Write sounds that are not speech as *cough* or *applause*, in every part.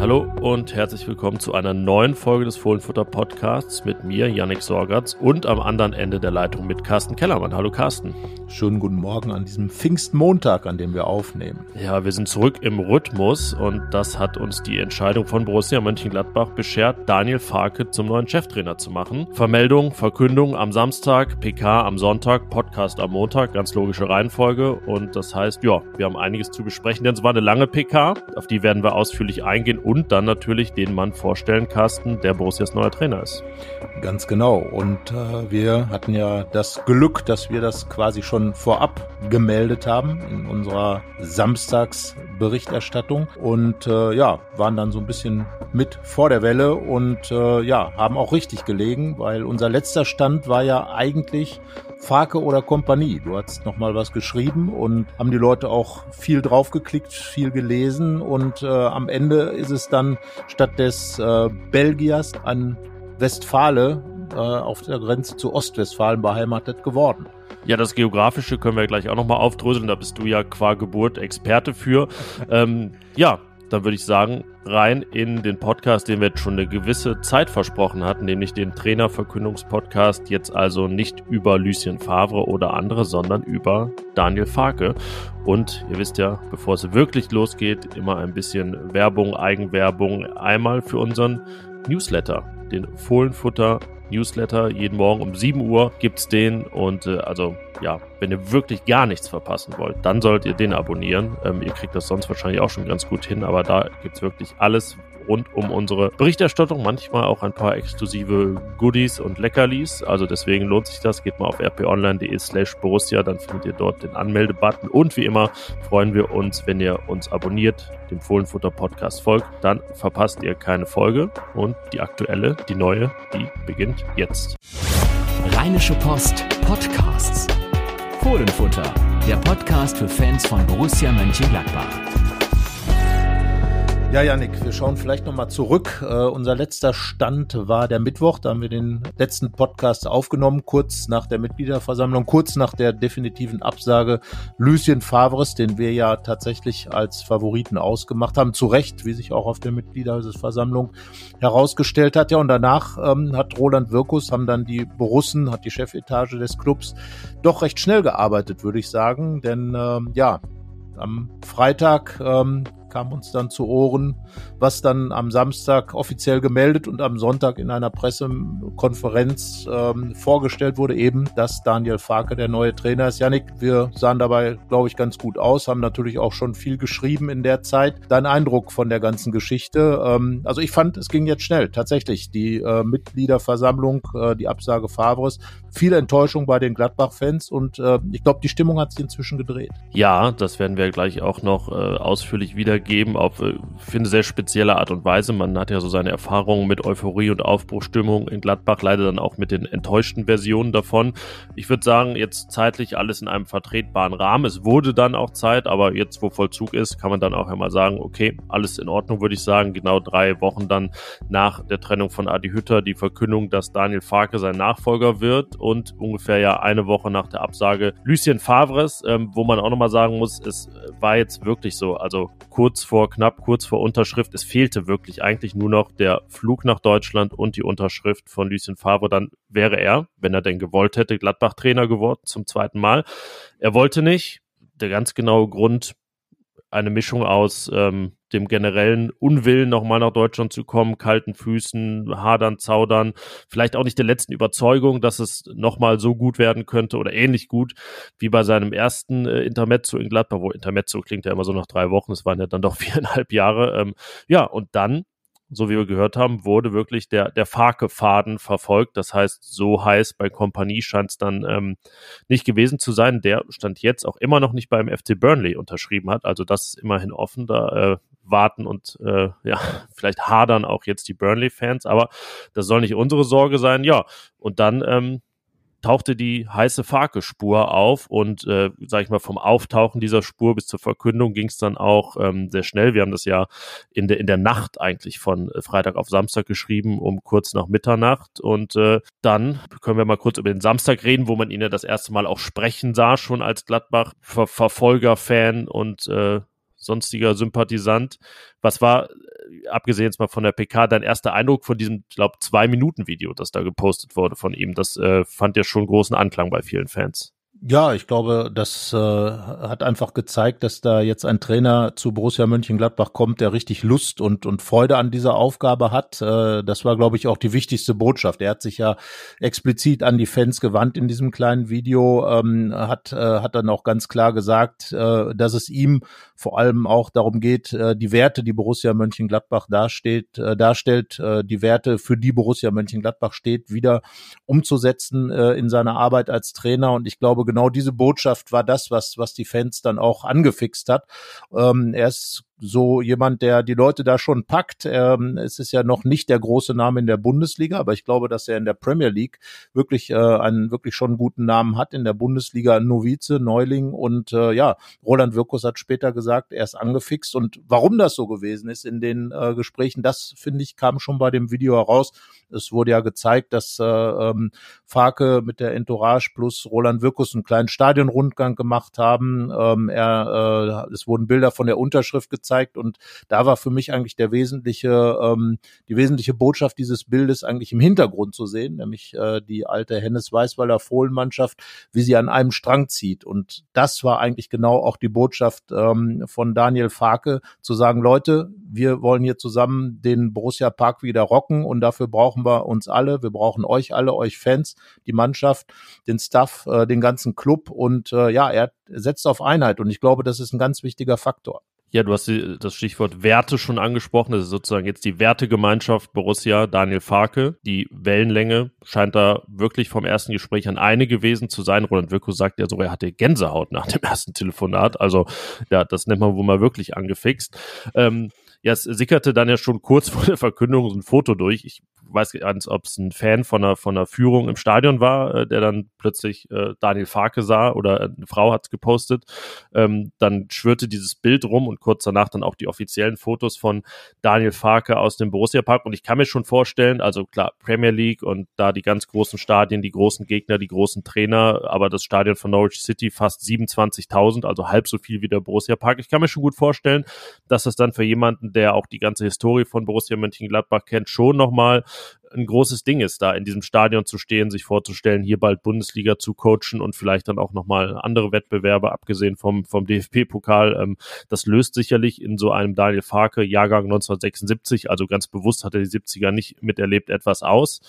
Hallo und herzlich willkommen zu einer neuen Folge des Fohlenfutter Podcasts mit mir, Yannick Sorgatz, und am anderen Ende der Leitung mit Carsten Kellermann. Hallo Carsten. Schönen guten Morgen an diesem Pfingstmontag, an dem wir aufnehmen. Ja, wir sind zurück im Rhythmus und das hat uns die Entscheidung von Borussia Mönchengladbach beschert, Daniel Farke zum neuen Cheftrainer zu machen. Vermeldung, Verkündung am Samstag, PK am Sonntag, Podcast am Montag, ganz logische Reihenfolge und das heißt, ja, wir haben einiges zu besprechen, denn es war eine lange PK, auf die werden wir ausführlich eingehen und dann natürlich den Mann vorstellen, Carsten, der Borussias neuer Trainer ist. Ganz genau. Und äh, wir hatten ja das Glück, dass wir das quasi schon vorab gemeldet haben in unserer Samstagsberichterstattung und äh, ja, waren dann so ein bisschen mit vor der Welle und äh, ja, haben auch richtig gelegen, weil unser letzter Stand war ja eigentlich Farke oder Kompanie. Du hast noch mal was geschrieben und haben die Leute auch viel draufgeklickt, viel gelesen und äh, am Ende ist es dann statt des äh, Belgiers ein Westfale äh, auf der Grenze zu Ostwestfalen beheimatet geworden. Ja, das Geografische können wir gleich auch nochmal aufdröseln. Da bist du ja qua Geburt Experte für. ähm, ja, dann würde ich sagen, rein in den Podcast, den wir jetzt schon eine gewisse Zeit versprochen hatten, nämlich den Trainerverkündungspodcast, jetzt also nicht über Lucien Favre oder andere, sondern über Daniel Farke. Und ihr wisst ja, bevor es wirklich losgeht, immer ein bisschen Werbung, Eigenwerbung, einmal für unseren Newsletter, den Fohlenfutter Newsletter. Jeden Morgen um 7 Uhr gibt's den und äh, also ja, wenn ihr wirklich gar nichts verpassen wollt, dann sollt ihr den abonnieren. Ähm, ihr kriegt das sonst wahrscheinlich auch schon ganz gut hin, aber da gibt's wirklich alles rund um unsere Berichterstattung, manchmal auch ein paar exklusive Goodies und Leckerlis. Also deswegen lohnt sich das. Geht mal auf rponline.de slash Borussia, dann findet ihr dort den Anmeldebutton. Und wie immer freuen wir uns, wenn ihr uns abonniert, dem Fohlenfutter Podcast folgt. Dann verpasst ihr keine Folge. Und die aktuelle, die neue, die beginnt jetzt. Rheinische Post Podcasts. Fohlenfutter, der Podcast für Fans von Borussia Mönchengladbach. Ja, Janik, wir schauen vielleicht nochmal zurück. Äh, unser letzter Stand war der Mittwoch. Da haben wir den letzten Podcast aufgenommen, kurz nach der Mitgliederversammlung, kurz nach der definitiven Absage Lucien Favres, den wir ja tatsächlich als Favoriten ausgemacht haben. Zu Recht, wie sich auch auf der Mitgliederversammlung herausgestellt hat. Ja, und danach ähm, hat Roland Wirkus, haben dann die Borussen, hat die Chefetage des Clubs doch recht schnell gearbeitet, würde ich sagen. Denn ähm, ja, am Freitag ähm, kam uns dann zu Ohren, was dann am Samstag offiziell gemeldet und am Sonntag in einer Pressekonferenz ähm, vorgestellt wurde, eben, dass Daniel Farke der neue Trainer ist. Janik, wir sahen dabei, glaube ich, ganz gut aus, haben natürlich auch schon viel geschrieben in der Zeit. Dein Eindruck von der ganzen Geschichte? Ähm, also ich fand, es ging jetzt schnell, tatsächlich. Die äh, Mitgliederversammlung, äh, die Absage Favres, viel Enttäuschung bei den Gladbach-Fans und äh, ich glaube, die Stimmung hat sich inzwischen gedreht. Ja, das werden wir gleich auch noch äh, ausführlich wieder wiedergeben auf, äh, finde, sehr spezielle Art und Weise. Man hat ja so seine Erfahrungen mit Euphorie und Aufbruchstimmung in Gladbach, leider dann auch mit den enttäuschten Versionen davon. Ich würde sagen, jetzt zeitlich alles in einem vertretbaren Rahmen. Es wurde dann auch Zeit, aber jetzt, wo Vollzug ist, kann man dann auch einmal sagen, okay, alles in Ordnung, würde ich sagen. Genau drei Wochen dann nach der Trennung von Adi Hütter die Verkündung, dass Daniel Farke sein Nachfolger wird und ungefähr ja eine Woche nach der Absage Lucien Favres, ähm, wo man auch nochmal sagen muss, es war jetzt wirklich so, also kurz kurz vor, knapp kurz vor Unterschrift. Es fehlte wirklich eigentlich nur noch der Flug nach Deutschland und die Unterschrift von Lucien Favre. Dann wäre er, wenn er denn gewollt hätte, Gladbach-Trainer geworden zum zweiten Mal. Er wollte nicht. Der ganz genaue Grund eine Mischung aus ähm, dem generellen Unwillen, nochmal nach Deutschland zu kommen, kalten Füßen, hadern, zaudern, vielleicht auch nicht der letzten Überzeugung, dass es nochmal so gut werden könnte oder ähnlich gut wie bei seinem ersten äh, Intermezzo in Gladbach, wo Intermezzo klingt ja immer so nach drei Wochen, es waren ja dann doch *laughs* viereinhalb Jahre. Ähm, ja, und dann so wie wir gehört haben, wurde wirklich der, der Farke-Faden verfolgt. Das heißt, so heiß bei Kompanie scheint es dann ähm, nicht gewesen zu sein. Der stand jetzt auch immer noch nicht beim FC Burnley unterschrieben hat. Also das ist immerhin offen. Da äh, warten und äh, ja, *laughs* vielleicht hadern auch jetzt die Burnley-Fans, aber das soll nicht unsere Sorge sein. Ja, und dann ähm, tauchte die heiße Farke-Spur auf und, äh, sag ich mal, vom Auftauchen dieser Spur bis zur Verkündung ging es dann auch ähm, sehr schnell. Wir haben das ja in der, in der Nacht eigentlich von Freitag auf Samstag geschrieben, um kurz nach Mitternacht. Und äh, dann können wir mal kurz über den Samstag reden, wo man ihn ja das erste Mal auch sprechen sah, schon als Gladbach-Verfolger-Fan und äh, sonstiger Sympathisant. Was war, äh, abgesehen jetzt mal von der PK, dein erster Eindruck von diesem, glaube zwei Minuten Video, das da gepostet wurde von ihm? Das äh, fand ja schon großen Anklang bei vielen Fans. Ja, ich glaube, das äh, hat einfach gezeigt, dass da jetzt ein Trainer zu Borussia Mönchengladbach kommt, der richtig Lust und, und Freude an dieser Aufgabe hat. Äh, das war, glaube ich, auch die wichtigste Botschaft. Er hat sich ja explizit an die Fans gewandt in diesem kleinen Video, ähm, hat, äh, hat dann auch ganz klar gesagt, äh, dass es ihm vor allem auch darum geht, äh, die Werte, die Borussia Mönchengladbach dasteht, äh, darstellt, äh, die Werte, für die Borussia Mönchengladbach steht, wieder umzusetzen äh, in seiner Arbeit als Trainer. Und ich glaube, genau diese Botschaft war das, was, was die Fans dann auch angefixt hat. Ähm, er ist so jemand, der die Leute da schon packt. Ähm, es ist ja noch nicht der große Name in der Bundesliga, aber ich glaube, dass er in der Premier League wirklich äh, einen wirklich schon guten Namen hat. In der Bundesliga Novize, Neuling und äh, ja, Roland Wirkus hat später gesagt, er ist angefixt und warum das so gewesen ist in den äh, Gesprächen, das finde ich kam schon bei dem Video heraus. Es wurde ja gezeigt, dass äh, ähm, Farke mit der Entourage plus Roland Wirkus einen kleinen Stadionrundgang gemacht haben. Ähm, er, äh, es wurden Bilder von der Unterschrift gezeigt gezeigt und da war für mich eigentlich der wesentliche, ähm, die wesentliche Botschaft dieses Bildes eigentlich im Hintergrund zu sehen, nämlich äh, die alte Hennes Weißweiler Fohlenmannschaft, wie sie an einem Strang zieht. Und das war eigentlich genau auch die Botschaft ähm, von Daniel Farke, zu sagen, Leute, wir wollen hier zusammen den Borussia Park wieder rocken und dafür brauchen wir uns alle, wir brauchen euch alle, euch Fans, die Mannschaft, den Staff, äh, den ganzen Club und äh, ja, er setzt auf Einheit und ich glaube, das ist ein ganz wichtiger Faktor. Ja, du hast das Stichwort Werte schon angesprochen. Das ist sozusagen jetzt die Wertegemeinschaft Borussia Daniel Farke. Die Wellenlänge scheint da wirklich vom ersten Gespräch an eine gewesen zu sein. Roland Wirko sagt ja sogar, er hatte Gänsehaut nach dem ersten Telefonat. Also ja, das nennt man wohl mal wirklich angefixt. Ähm, ja, es sickerte dann ja schon kurz *laughs* vor der Verkündung so ein Foto durch. Ich weiß gar nicht, ob es ein Fan von einer, von einer Führung im Stadion war, äh, der dann plötzlich äh, Daniel Farke sah oder eine Frau hat gepostet. Ähm, dann schwirrte dieses Bild rum und kurz danach dann auch die offiziellen Fotos von Daniel Farke aus dem Borussia Park. Und ich kann mir schon vorstellen, also klar, Premier League und da die ganz großen Stadien, die großen Gegner, die großen Trainer, aber das Stadion von Norwich City fast 27.000, also halb so viel wie der Borussia Park. Ich kann mir schon gut vorstellen, dass das dann für jemanden, der auch die ganze Historie von Borussia Mönchengladbach kennt, schon nochmal ein großes Ding ist, da in diesem Stadion zu stehen, sich vorzustellen, hier bald Bundesliga zu coachen und vielleicht dann auch nochmal andere Wettbewerbe, abgesehen vom, vom DFB-Pokal. Ähm, das löst sicherlich in so einem Daniel Farke Jahrgang 1976, also ganz bewusst hat er die 70er nicht miterlebt, etwas aus.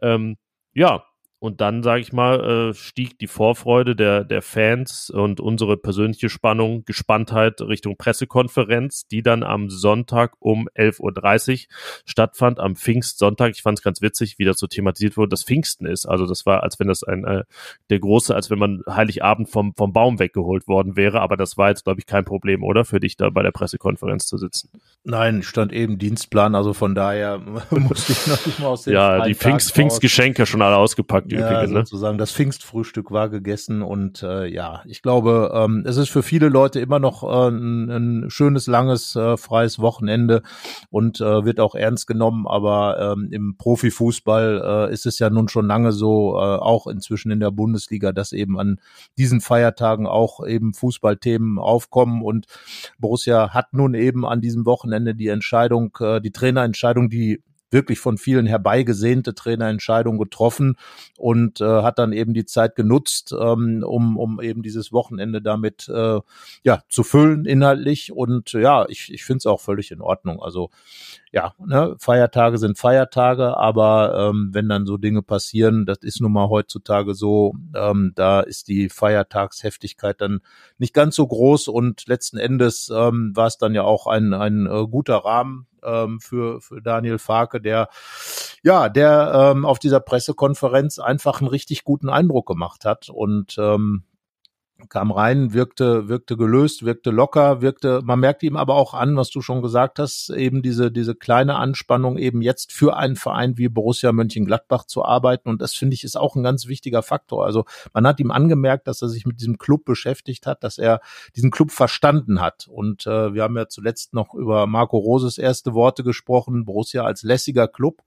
Ähm, ja, und dann, sage ich mal, äh, stieg die Vorfreude der, der Fans und unsere persönliche Spannung, Gespanntheit Richtung Pressekonferenz, die dann am Sonntag um 11.30 Uhr stattfand, am Pfingstsonntag. Ich fand es ganz witzig, wie das so thematisiert wurde, dass Pfingsten ist. Also das war, als wenn das ein, äh, der große, als wenn man Heiligabend vom, vom Baum weggeholt worden wäre. Aber das war jetzt, glaube ich, kein Problem, oder? Für dich da bei der Pressekonferenz zu sitzen. Nein, stand eben Dienstplan, also von daher *laughs* musste ich noch nicht mal aus dem Ja, die Pfingst, Pfingstgeschenke schon alle ausgepackt die ja, übrigen, ne? sozusagen das Pfingstfrühstück war gegessen und äh, ja, ich glaube, ähm, es ist für viele Leute immer noch äh, ein, ein schönes, langes, äh, freies Wochenende und äh, wird auch ernst genommen, aber ähm, im Profifußball äh, ist es ja nun schon lange so, äh, auch inzwischen in der Bundesliga, dass eben an diesen Feiertagen auch eben Fußballthemen aufkommen und Borussia hat nun eben an diesem Wochenende die Entscheidung, äh, die Trainerentscheidung, die wirklich von vielen herbeigesehnte Trainerentscheidung getroffen und äh, hat dann eben die Zeit genutzt, ähm, um, um eben dieses Wochenende damit äh, ja zu füllen inhaltlich. Und ja, ich, ich finde es auch völlig in Ordnung. Also ja, ne, Feiertage sind Feiertage, aber ähm, wenn dann so Dinge passieren, das ist nun mal heutzutage so, ähm, da ist die Feiertagsheftigkeit dann nicht ganz so groß und letzten Endes ähm, war es dann ja auch ein, ein äh, guter Rahmen ähm, für, für Daniel Farke, der ja, der ähm, auf dieser Pressekonferenz einfach einen richtig guten Eindruck gemacht hat und ähm, kam rein, wirkte, wirkte gelöst, wirkte locker, wirkte, man merkte ihm aber auch an, was du schon gesagt hast, eben diese, diese kleine Anspannung eben jetzt für einen Verein wie Borussia Mönchengladbach zu arbeiten. Und das finde ich ist auch ein ganz wichtiger Faktor. Also man hat ihm angemerkt, dass er sich mit diesem Club beschäftigt hat, dass er diesen Club verstanden hat. Und äh, wir haben ja zuletzt noch über Marco Roses erste Worte gesprochen, Borussia als lässiger Club,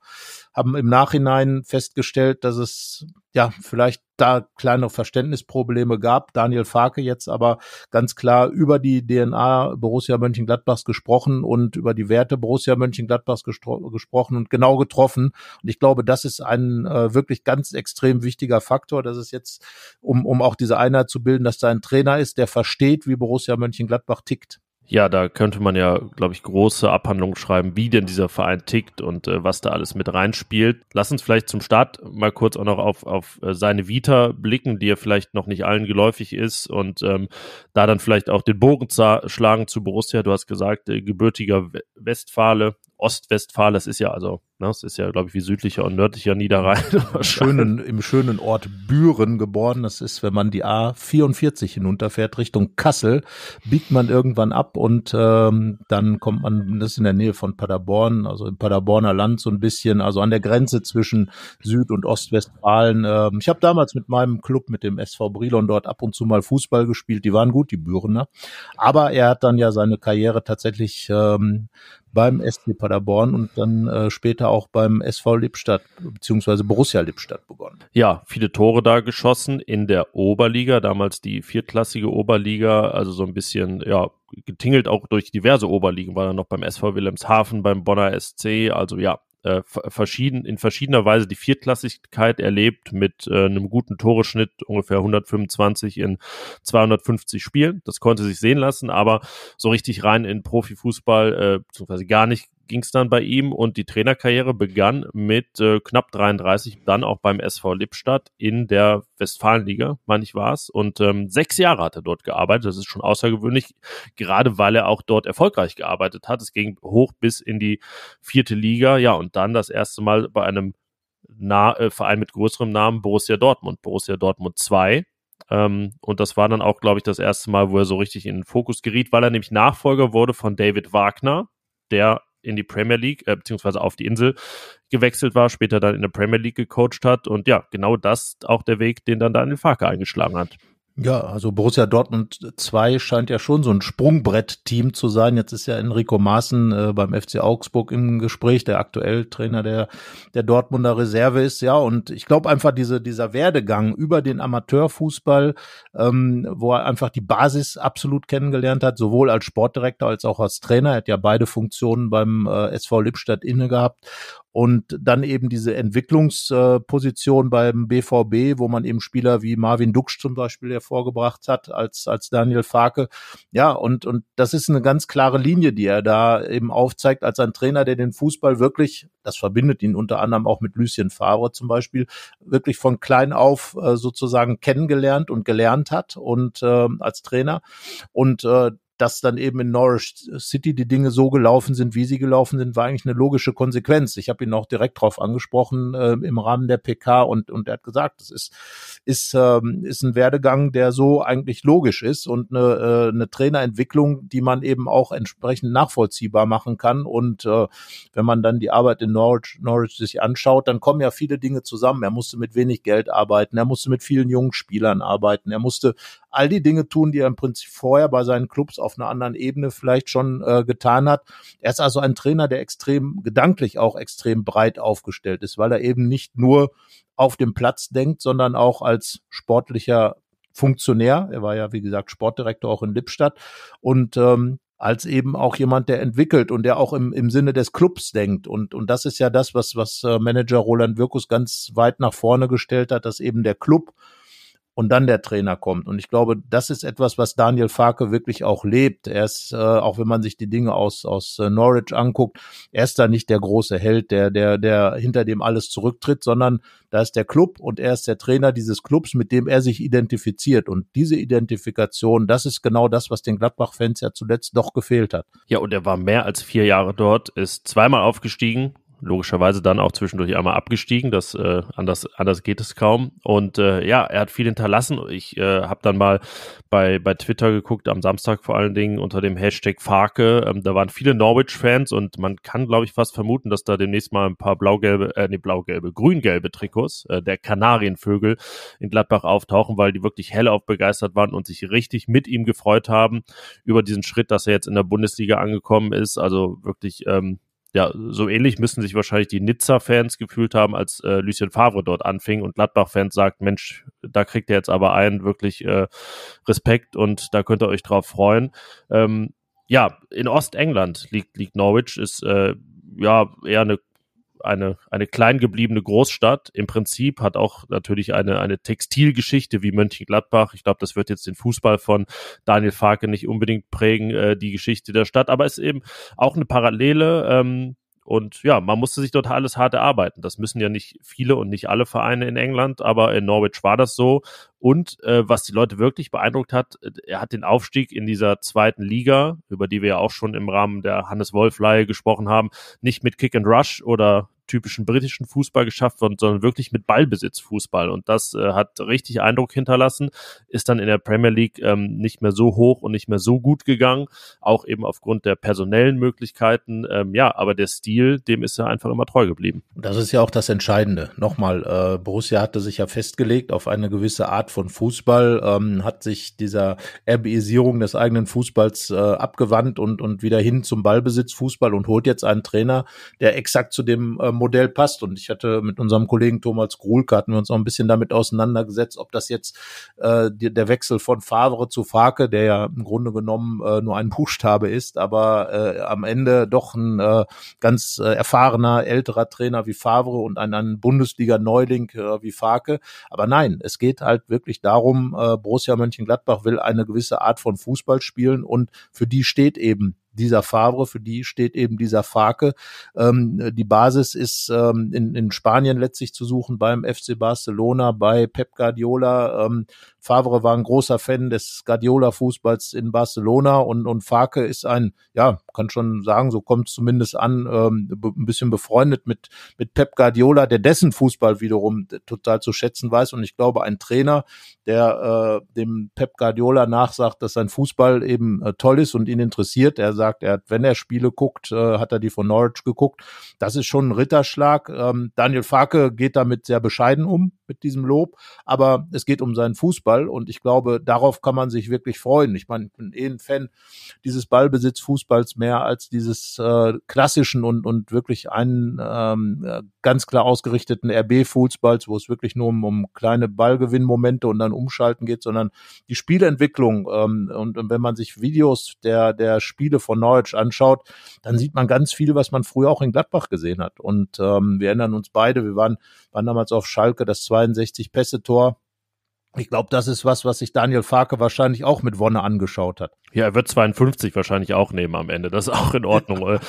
haben im Nachhinein festgestellt, dass es ja, vielleicht da kleine Verständnisprobleme gab. Daniel Farke jetzt aber ganz klar über die DNA Borussia Mönchengladbachs gesprochen und über die Werte Borussia Mönchengladbachs gesprochen und genau getroffen. Und ich glaube, das ist ein äh, wirklich ganz extrem wichtiger Faktor. dass es jetzt, um, um auch diese Einheit zu bilden, dass da ein Trainer ist, der versteht, wie Borussia Mönchengladbach tickt. Ja, da könnte man ja, glaube ich, große Abhandlungen schreiben, wie denn dieser Verein tickt und äh, was da alles mit reinspielt. Lass uns vielleicht zum Start mal kurz auch noch auf, auf äh, seine Vita blicken, die ja vielleicht noch nicht allen geläufig ist und ähm, da dann vielleicht auch den Bogen schlagen zu Borussia. Du hast gesagt, äh, gebürtiger Westfale, Ostwestfalen, das ist ja also, das ist ja, glaube ich, wie südlicher und nördlicher Niederrhein. Im *laughs* schönen, Im schönen Ort Büren geboren. Das ist, wenn man die A44 hinunterfährt Richtung Kassel, biegt man irgendwann ab und ähm, dann kommt man, das ist in der Nähe von Paderborn, also im Paderborner Land so ein bisschen, also an der Grenze zwischen Süd- und Ostwestfalen. Ähm, ich habe damals mit meinem Club, mit dem SV Brilon dort ab und zu mal Fußball gespielt. Die waren gut, die Bürener. Aber er hat dann ja seine Karriere tatsächlich ähm, beim SC Paderborn und dann äh, später auch beim SV Lippstadt beziehungsweise Borussia Lippstadt begonnen. Ja, viele Tore da geschossen in der Oberliga, damals die viertklassige Oberliga, also so ein bisschen, ja, getingelt auch durch diverse Oberligen, war dann noch beim SV Wilhelmshaven, beim Bonner SC, also ja, äh, verschieden, in verschiedener Weise die Viertklassigkeit erlebt mit äh, einem guten Toreschnitt, ungefähr 125 in 250 Spielen. Das konnte sich sehen lassen, aber so richtig rein in Profifußball, äh, beziehungsweise gar nicht ging es dann bei ihm und die Trainerkarriere begann mit äh, knapp 33, dann auch beim SV Lippstadt in der Westfalenliga, meine ich war es. Und ähm, sechs Jahre hat er dort gearbeitet. Das ist schon außergewöhnlich, gerade weil er auch dort erfolgreich gearbeitet hat. Es ging hoch bis in die vierte Liga. Ja, und dann das erste Mal bei einem Na äh, Verein mit größerem Namen, Borussia Dortmund, Borussia Dortmund 2. Ähm, und das war dann auch, glaube ich, das erste Mal, wo er so richtig in den Fokus geriet, weil er nämlich Nachfolger wurde von David Wagner, der in die Premier League, äh, beziehungsweise auf die Insel gewechselt war, später dann in der Premier League gecoacht hat. Und ja, genau das auch der Weg, den dann Daniel Farke eingeschlagen hat. Ja, also Borussia Dortmund 2 scheint ja schon so ein Sprungbrett-Team zu sein. Jetzt ist ja Enrico Maaßen äh, beim FC Augsburg im Gespräch, der aktuell Trainer der, der Dortmunder Reserve ist. Ja, und ich glaube einfach diese, dieser Werdegang über den Amateurfußball, ähm, wo er einfach die Basis absolut kennengelernt hat, sowohl als Sportdirektor als auch als Trainer. Er hat ja beide Funktionen beim äh, SV Lippstadt inne gehabt und dann eben diese Entwicklungsposition beim BVB, wo man eben Spieler wie Marvin Duksch zum Beispiel hervorgebracht hat, als, als Daniel Farke. Ja, und, und das ist eine ganz klare Linie, die er da eben aufzeigt, als ein Trainer, der den Fußball wirklich, das verbindet ihn unter anderem auch mit Lucien Favre zum Beispiel, wirklich von klein auf äh, sozusagen kennengelernt und gelernt hat und äh, als Trainer. Und äh, dass dann eben in Norwich City die Dinge so gelaufen sind, wie sie gelaufen sind, war eigentlich eine logische Konsequenz. Ich habe ihn auch direkt darauf angesprochen äh, im Rahmen der PK und, und er hat gesagt, das ist, ist, ähm, ist ein Werdegang, der so eigentlich logisch ist und eine, äh, eine Trainerentwicklung, die man eben auch entsprechend nachvollziehbar machen kann. Und äh, wenn man dann die Arbeit in Norwich, Norwich sich anschaut, dann kommen ja viele Dinge zusammen. Er musste mit wenig Geld arbeiten, er musste mit vielen jungen Spielern arbeiten, er musste all die Dinge tun, die er im Prinzip vorher bei seinen Clubs auf einer anderen Ebene vielleicht schon äh, getan hat. Er ist also ein Trainer, der extrem gedanklich auch extrem breit aufgestellt ist, weil er eben nicht nur auf dem Platz denkt, sondern auch als sportlicher Funktionär. Er war ja, wie gesagt, Sportdirektor auch in Lippstadt und ähm, als eben auch jemand, der entwickelt und der auch im, im Sinne des Clubs denkt. Und, und das ist ja das, was, was äh, Manager Roland Wirkus ganz weit nach vorne gestellt hat, dass eben der Club und dann der Trainer kommt. Und ich glaube, das ist etwas, was Daniel Farke wirklich auch lebt. Er ist, äh, auch wenn man sich die Dinge aus, aus äh, Norwich anguckt, er ist da nicht der große Held, der, der, der hinter dem alles zurücktritt, sondern da ist der Club und er ist der Trainer dieses Clubs, mit dem er sich identifiziert. Und diese Identifikation, das ist genau das, was den Gladbach-Fans ja zuletzt doch gefehlt hat. Ja, und er war mehr als vier Jahre dort, ist zweimal aufgestiegen, logischerweise dann auch zwischendurch einmal abgestiegen. Das äh, anders anders geht es kaum. Und äh, ja, er hat viel hinterlassen. Ich äh, habe dann mal bei bei Twitter geguckt am Samstag vor allen Dingen unter dem Hashtag Farke. Ähm, da waren viele Norwich-Fans und man kann glaube ich fast vermuten, dass da demnächst mal ein paar blau-gelbe, äh, nee blau-gelbe, grün-gelbe Trikots äh, der Kanarienvögel in Gladbach auftauchen, weil die wirklich hellauf begeistert waren und sich richtig mit ihm gefreut haben über diesen Schritt, dass er jetzt in der Bundesliga angekommen ist. Also wirklich ähm, ja, so ähnlich müssen sich wahrscheinlich die Nizza-Fans gefühlt haben, als äh, Lucien Favre dort anfing und Gladbach-Fans sagt, Mensch, da kriegt ihr jetzt aber einen wirklich äh, Respekt und da könnt ihr euch drauf freuen. Ähm, ja, in Ostengland liegt, liegt Norwich, ist äh, ja eher eine eine, eine klein gebliebene Großstadt. Im Prinzip hat auch natürlich eine, eine Textilgeschichte wie Mönchengladbach. Ich glaube, das wird jetzt den Fußball von Daniel Farke nicht unbedingt prägen, äh, die Geschichte der Stadt, aber es ist eben auch eine Parallele. Ähm, und ja, man musste sich dort alles hart erarbeiten. Das müssen ja nicht viele und nicht alle Vereine in England, aber in Norwich war das so. Und äh, was die Leute wirklich beeindruckt hat, er hat den Aufstieg in dieser zweiten Liga, über die wir ja auch schon im Rahmen der Hannes Wolf-Leihe gesprochen haben, nicht mit Kick and Rush oder typischen britischen Fußball geschafft worden, sondern wirklich mit Ballbesitz Fußball. Und das äh, hat richtig Eindruck hinterlassen, ist dann in der Premier League ähm, nicht mehr so hoch und nicht mehr so gut gegangen, auch eben aufgrund der personellen Möglichkeiten. Ähm, ja, aber der Stil, dem ist er einfach immer treu geblieben. Das ist ja auch das Entscheidende. Nochmal, äh, Borussia hatte sich ja festgelegt auf eine gewisse Art von Fußball, ähm, hat sich dieser RBisierung des eigenen Fußballs äh, abgewandt und, und wieder hin zum Ballbesitz Fußball und holt jetzt einen Trainer, der exakt zu dem äh, Modell passt. Und ich hatte mit unserem Kollegen Thomas Gruhlke hatten wir uns auch ein bisschen damit auseinandergesetzt, ob das jetzt äh, die, der Wechsel von Favre zu Farke, der ja im Grunde genommen äh, nur ein Buchstabe ist, aber äh, am Ende doch ein äh, ganz äh, erfahrener, älterer Trainer wie Favre und ein, ein Bundesliga-Neuling äh, wie Farke. Aber nein, es geht halt wirklich darum, äh, Borussia Mönchengladbach will eine gewisse Art von Fußball spielen und für die steht eben dieser Favre, für die steht eben dieser Farke. Ähm, die Basis ist ähm, in, in Spanien letztlich zu suchen beim FC Barcelona, bei Pep Guardiola. Ähm, Favre war ein großer Fan des Guardiola-Fußballs in Barcelona und, und Farke ist ein, ja, kann schon sagen, so kommt es zumindest an, ähm, ein bisschen befreundet mit, mit Pep Guardiola, der dessen Fußball wiederum total zu schätzen weiß. Und ich glaube, ein Trainer, der äh, dem Pep Guardiola nachsagt, dass sein Fußball eben äh, toll ist und ihn interessiert. Er sagt, er hat, wenn er Spiele guckt, äh, hat er die von Norwich geguckt. Das ist schon ein Ritterschlag. Ähm, Daniel Farke geht damit sehr bescheiden um mit diesem Lob, aber es geht um seinen Fußball und ich glaube, darauf kann man sich wirklich freuen. Ich meine, ich bin eh ein Fan dieses Ballbesitzfußballs mehr als dieses äh, klassischen und und wirklich einen ähm, ganz klar ausgerichteten RB-Fußballs, wo es wirklich nur um, um kleine Ballgewinnmomente und dann Umschalten geht, sondern die Spielentwicklung. Ähm, und, und wenn man sich Videos der, der Spiele von Norwich anschaut, dann sieht man ganz viel, was man früher auch in Gladbach gesehen hat. Und ähm, wir erinnern uns beide, wir waren, waren damals auf Schalke, das 62 Pässe-Tor ich glaube, das ist was, was sich Daniel Farke wahrscheinlich auch mit Wonne angeschaut hat. Ja, er wird 52 wahrscheinlich auch nehmen am Ende. Das ist auch in Ordnung.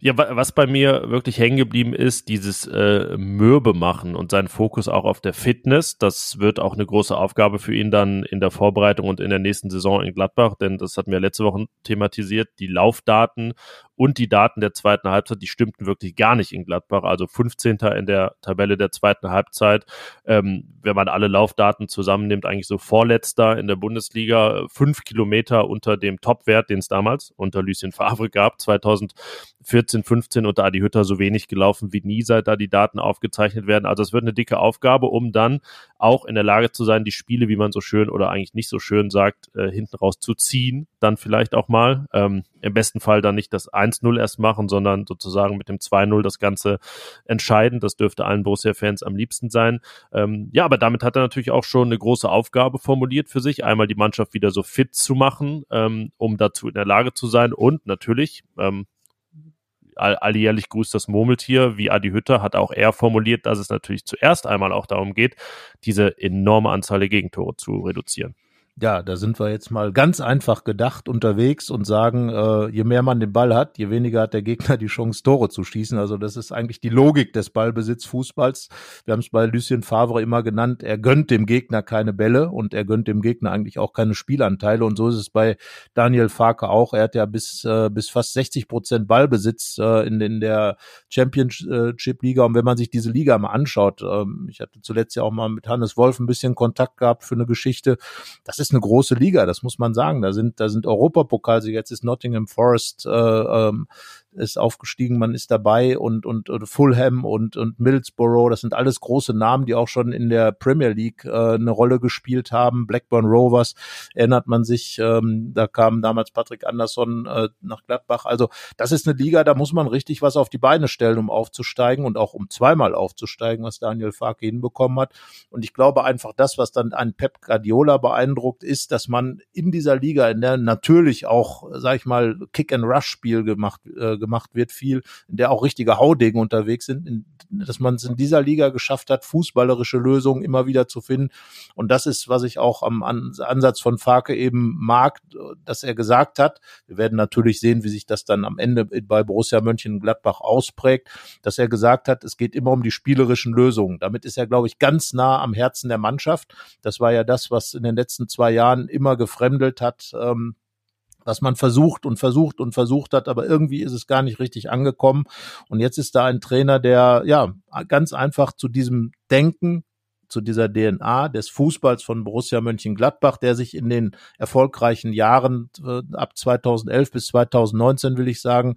Ja, was bei mir wirklich hängen geblieben ist, dieses äh, Mürbe machen und sein Fokus auch auf der Fitness. Das wird auch eine große Aufgabe für ihn dann in der Vorbereitung und in der nächsten Saison in Gladbach, denn das hatten wir letzte Woche thematisiert. Die Laufdaten und die Daten der zweiten Halbzeit, die stimmten wirklich gar nicht in Gladbach. Also 15. in der Tabelle der zweiten Halbzeit. Ähm, wenn man alle Laufdaten zusammennimmt, eigentlich so vorletzter in der Bundesliga, fünf Kilometer unter dem Topwert, den es damals unter Lucien Favre gab, 2014, 15 unter Adi Hütter so wenig gelaufen wie nie, seit da die Daten aufgezeichnet werden. Also es wird eine dicke Aufgabe, um dann auch in der Lage zu sein, die Spiele, wie man so schön oder eigentlich nicht so schön sagt, äh, hinten raus zu ziehen, dann vielleicht auch mal. Ähm, Im besten Fall dann nicht das 1-0 erst machen, sondern sozusagen mit dem 2-0 das Ganze entscheiden. Das dürfte allen Borussia-Fans am liebsten sein. Ähm, ja, aber damit hat er natürlich auch schon eine große Aufgabe formuliert für sich, einmal die Mannschaft wieder so fit zu machen, ähm, um dazu in der Lage zu sein. Und natürlich, ähm, alljährlich grüßt das Murmeltier, wie Adi Hütter hat auch er formuliert, dass es natürlich zuerst einmal auch darum geht, diese enorme Anzahl der Gegentore zu reduzieren ja, da sind wir jetzt mal ganz einfach gedacht unterwegs und sagen, äh, je mehr man den Ball hat, je weniger hat der Gegner die Chance, Tore zu schießen. Also das ist eigentlich die Logik des Ballbesitzfußballs. Wir haben es bei Lucien Favre immer genannt, er gönnt dem Gegner keine Bälle und er gönnt dem Gegner eigentlich auch keine Spielanteile. Und so ist es bei Daniel Farke auch. Er hat ja bis, äh, bis fast 60 Prozent Ballbesitz äh, in, in der Championship-Liga. Und wenn man sich diese Liga mal anschaut, ähm, ich hatte zuletzt ja auch mal mit Hannes Wolf ein bisschen Kontakt gehabt für eine Geschichte. Das ist eine große Liga, das muss man sagen. Da sind, da sind Europapokalsieger, jetzt ist Nottingham Forest äh, ähm, ist aufgestiegen, man ist dabei und, und, und Fulham und, und Middlesbrough, das sind alles große Namen, die auch schon in der Premier League äh, eine Rolle gespielt haben. Blackburn Rovers erinnert man sich, ähm, da kam damals Patrick Anderson äh, nach Gladbach. Also das ist eine Liga, da muss man richtig was auf die Beine stellen, um aufzusteigen und auch um zweimal aufzusteigen, was Daniel Farke hinbekommen hat. Und ich glaube einfach, das, was dann ein Pep Guardiola beeindruckt, ist, dass man in dieser Liga, in der natürlich auch, sag ich mal, Kick-and-Rush-Spiel gemacht, äh, gemacht wird, viel, in der auch richtige Haudegen unterwegs sind, in, dass man es in dieser Liga geschafft hat, fußballerische Lösungen immer wieder zu finden. Und das ist, was ich auch am Ansatz von Farke eben mag, dass er gesagt hat, wir werden natürlich sehen, wie sich das dann am Ende bei Borussia Mönchengladbach ausprägt, dass er gesagt hat, es geht immer um die spielerischen Lösungen. Damit ist er, glaube ich, ganz nah am Herzen der Mannschaft. Das war ja das, was in den letzten zwei Jahren immer gefremdelt hat. Ähm, was man versucht und versucht und versucht hat, aber irgendwie ist es gar nicht richtig angekommen. Und jetzt ist da ein Trainer, der ja ganz einfach zu diesem Denken, zu dieser DNA des Fußballs von Borussia Mönchengladbach, der sich in den erfolgreichen Jahren äh, ab 2011 bis 2019, will ich sagen,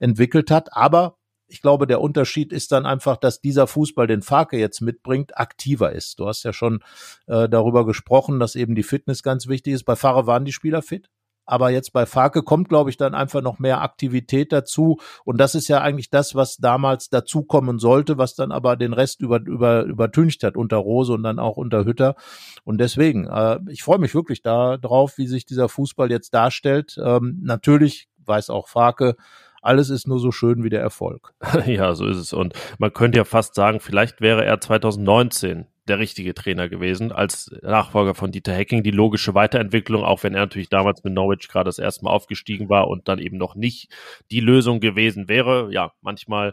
entwickelt hat. Aber ich glaube, der Unterschied ist dann einfach, dass dieser Fußball, den Farke jetzt mitbringt, aktiver ist. Du hast ja schon äh, darüber gesprochen, dass eben die Fitness ganz wichtig ist. Bei Fahrer waren die Spieler fit. Aber jetzt bei Farke kommt, glaube ich, dann einfach noch mehr Aktivität dazu. Und das ist ja eigentlich das, was damals dazukommen sollte, was dann aber den Rest über, über, übertüncht hat unter Rose und dann auch unter Hütter. Und deswegen, äh, ich freue mich wirklich da drauf, wie sich dieser Fußball jetzt darstellt. Ähm, natürlich weiß auch Farke, alles ist nur so schön wie der Erfolg. *laughs* Ja, so ist es. Und man könnte ja fast sagen, vielleicht wäre er 2019 der richtige Trainer gewesen, als Nachfolger von Dieter Hecking. Die logische Weiterentwicklung, auch wenn er natürlich damals mit Norwich gerade das erste Mal aufgestiegen war und dann eben noch nicht die Lösung gewesen wäre. Ja, manchmal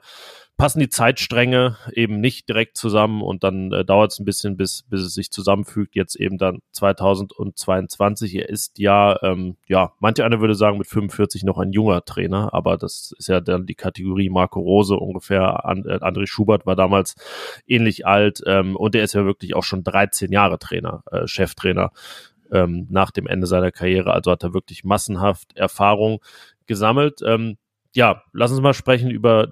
passen die Zeitstränge eben nicht direkt zusammen und dann äh, dauert es ein bisschen, bis, bis es sich zusammenfügt. Jetzt eben dann 2022. Er ist ja, ähm, ja, manche einer würde sagen, mit 45 noch ein junger Trainer, aber das ist ja dann die Kategorie Marco Rose ungefähr. And, äh, André Schubert war damals ähnlich alt ähm, und er ist ja wirklich auch schon 13 Jahre Trainer, äh, Cheftrainer ähm, nach dem Ende seiner Karriere. Also hat er wirklich massenhaft Erfahrung gesammelt. Ähm, ja, lass uns mal sprechen über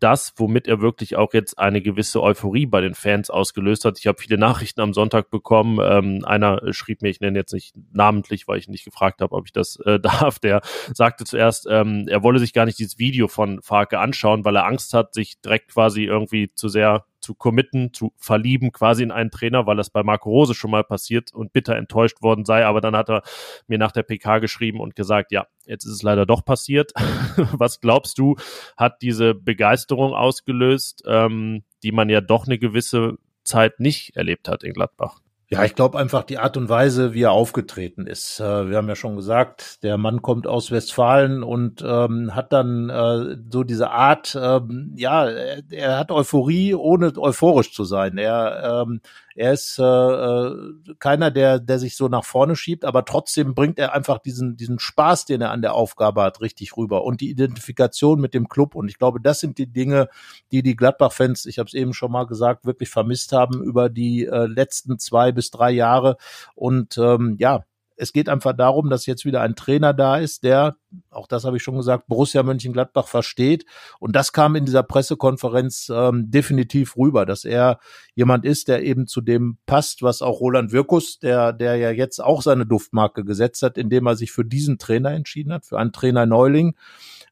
das, womit er wirklich auch jetzt eine gewisse Euphorie bei den Fans ausgelöst hat. Ich habe viele Nachrichten am Sonntag bekommen. Ähm, einer schrieb mir, ich nenne jetzt nicht namentlich, weil ich nicht gefragt habe, ob ich das äh, *laughs* darf. Der sagte zuerst, ähm, er wolle sich gar nicht dieses Video von Farke anschauen, weil er Angst hat, sich direkt quasi irgendwie zu sehr zu committen, zu verlieben quasi in einen Trainer, weil das bei Marco Rose schon mal passiert und bitter enttäuscht worden sei. Aber dann hat er mir nach der PK geschrieben und gesagt, ja, jetzt ist es leider doch passiert. *laughs* Was glaubst du, hat diese Begeisterung ausgelöst, ähm, die man ja doch eine gewisse Zeit nicht erlebt hat in Gladbach? Ja, ich glaube einfach die Art und Weise, wie er aufgetreten ist. Äh, wir haben ja schon gesagt, der Mann kommt aus Westfalen und ähm, hat dann äh, so diese Art, ähm, ja, er, hat Euphorie, ohne euphorisch zu sein. Er ähm, er ist äh, äh, keiner, der, der sich so nach vorne schiebt, aber trotzdem bringt er einfach diesen, diesen Spaß, den er an der Aufgabe hat, richtig rüber und die Identifikation mit dem Club. Und ich glaube, das sind die Dinge, die die Gladbach-Fans, ich habe es eben schon mal gesagt, wirklich vermisst haben über die äh, letzten zwei bis drei Jahre. Und ähm, ja, es geht einfach darum, dass jetzt wieder ein Trainer da ist, der, auch das habe ich schon gesagt, Borussia Mönchengladbach versteht. Und das kam in dieser Pressekonferenz ähm, definitiv rüber, dass er jemand ist, der eben zu dem passt, was auch Roland Wirkus, der, der ja jetzt auch seine Duftmarke gesetzt hat, indem er sich für diesen Trainer entschieden hat, für einen Trainer Neuling.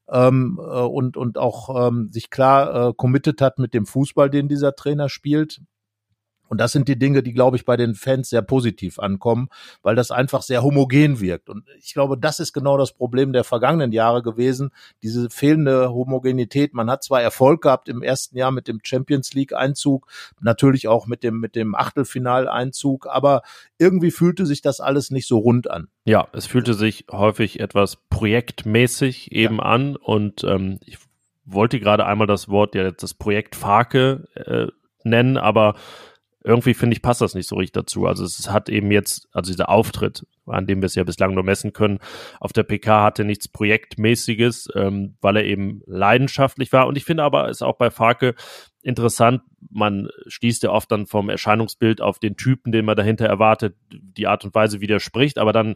Ähm, äh, und, und auch ähm, sich klar äh, committed hat mit dem Fußball, den dieser Trainer spielt. Und das sind die Dinge, die, glaube ich, bei den Fans sehr positiv ankommen, weil das einfach sehr homogen wirkt. Und ich glaube, das ist genau das Problem der vergangenen Jahre gewesen, diese fehlende Homogenität. Man hat zwar Erfolg gehabt im ersten Jahr mit dem Champions League Einzug, natürlich auch mit dem, mit dem Achtelfinaleinzug, aber irgendwie fühlte sich das alles nicht so rund an. Ja, es fühlte sich häufig etwas projektmäßig eben ja. an und ähm, ich wollte gerade einmal das Wort, ja, das Projekt Farke äh, nennen, aber irgendwie finde ich, passt das nicht so richtig dazu. Also es hat eben jetzt, also dieser Auftritt, an dem wir es ja bislang nur messen können, auf der PK hatte nichts Projektmäßiges, ähm, weil er eben leidenschaftlich war. Und ich finde aber, ist auch bei Farke interessant, man schließt ja oft dann vom Erscheinungsbild auf den Typen, den man dahinter erwartet, die Art und Weise widerspricht, aber dann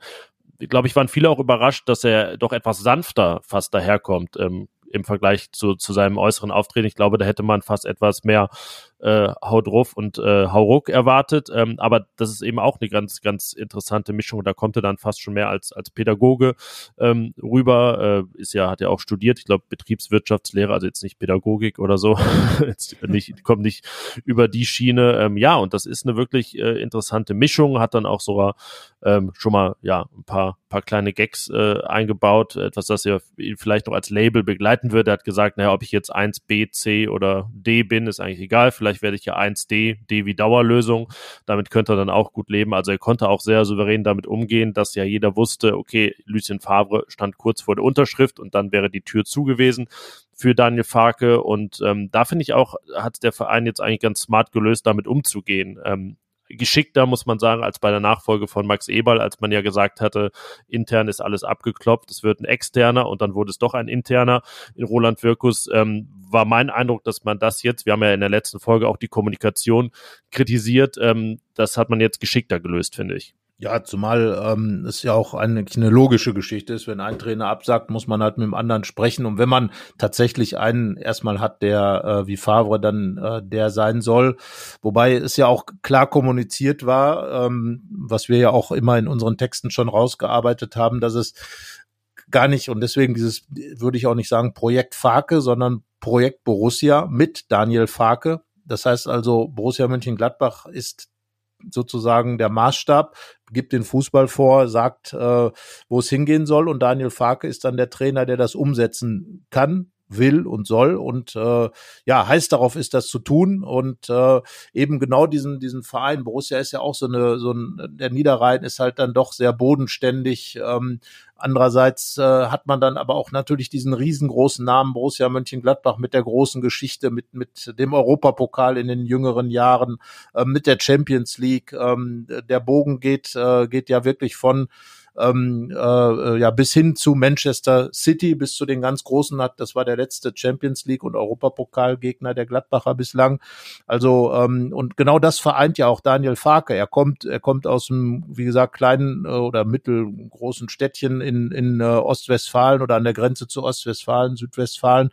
glaube ich, waren viele auch überrascht, dass er doch etwas sanfter fast daherkommt. Ähm, im Vergleich zu, zu seinem äußeren Auftreten. Ich glaube, da hätte man fast etwas mehr äh, Hau drauf und äh, Hau ruck erwartet. Ähm, aber das ist eben auch eine ganz, ganz interessante Mischung. Da kommt er dann fast schon mehr als, als Pädagoge ähm, rüber. Äh, ist ja, hat ja auch studiert, ich glaube, Betriebswirtschaftslehre, also jetzt nicht Pädagogik oder so. *laughs* jetzt nicht, kommt nicht über die Schiene. Ähm, ja, und das ist eine wirklich äh, interessante Mischung, hat dann auch sogar ähm, schon mal ja ein paar paar kleine Gags äh, eingebaut, etwas, das er vielleicht noch als Label begleiten würde. Er hat gesagt, naja, ob ich jetzt 1B, C oder D bin, ist eigentlich egal. Vielleicht werde ich ja 1D, D wie Dauerlösung. Damit könnte er dann auch gut leben. Also er konnte auch sehr souverän damit umgehen, dass ja jeder wusste, okay, Lucien Favre stand kurz vor der Unterschrift und dann wäre die Tür zugewesen für Daniel Farke. Und ähm, da finde ich auch, hat der Verein jetzt eigentlich ganz smart gelöst, damit umzugehen. Ähm, geschickter, muss man sagen, als bei der Nachfolge von Max Eberl, als man ja gesagt hatte, intern ist alles abgeklopft, es wird ein externer und dann wurde es doch ein interner in Roland Wirkus. Ähm, war mein Eindruck, dass man das jetzt, wir haben ja in der letzten Folge auch die Kommunikation kritisiert, ähm, das hat man jetzt geschickter gelöst, finde ich. Ja, zumal ähm, es ja auch eigentlich eine logische Geschichte ist. Wenn ein Trainer absagt, muss man halt mit dem anderen sprechen. Und wenn man tatsächlich einen erstmal hat, der äh, wie Favre dann äh, der sein soll, wobei es ja auch klar kommuniziert war, ähm, was wir ja auch immer in unseren Texten schon rausgearbeitet haben, dass es gar nicht und deswegen dieses würde ich auch nicht sagen Projekt Farke, sondern Projekt Borussia mit Daniel Farke. Das heißt also, Borussia Mönchengladbach ist sozusagen der Maßstab, gibt den Fußball vor, sagt, äh, wo es hingehen soll. Und Daniel Farke ist dann der Trainer, der das umsetzen kann, will und soll. Und äh, ja heiß darauf ist das zu tun. Und äh, eben genau diesen diesen Verein Borussia ist ja auch so eine so ein der Niederrhein ist halt dann doch sehr bodenständig. Ähm, andererseits äh, hat man dann aber auch natürlich diesen riesengroßen Namen Borussia Mönchengladbach mit der großen Geschichte mit mit dem Europapokal in den jüngeren Jahren äh, mit der Champions League. Ähm, der Bogen geht äh, geht ja wirklich von ähm, äh, ja bis hin zu Manchester City, bis zu den ganz großen hat. Das war der letzte Champions League und Europapokalgegner der Gladbacher bislang. Also ähm, und genau das vereint ja auch Daniel Farke. Er kommt, er kommt aus einem, wie gesagt, kleinen äh, oder mittelgroßen Städtchen in, in äh, Ostwestfalen oder an der Grenze zu Ostwestfalen, Südwestfalen.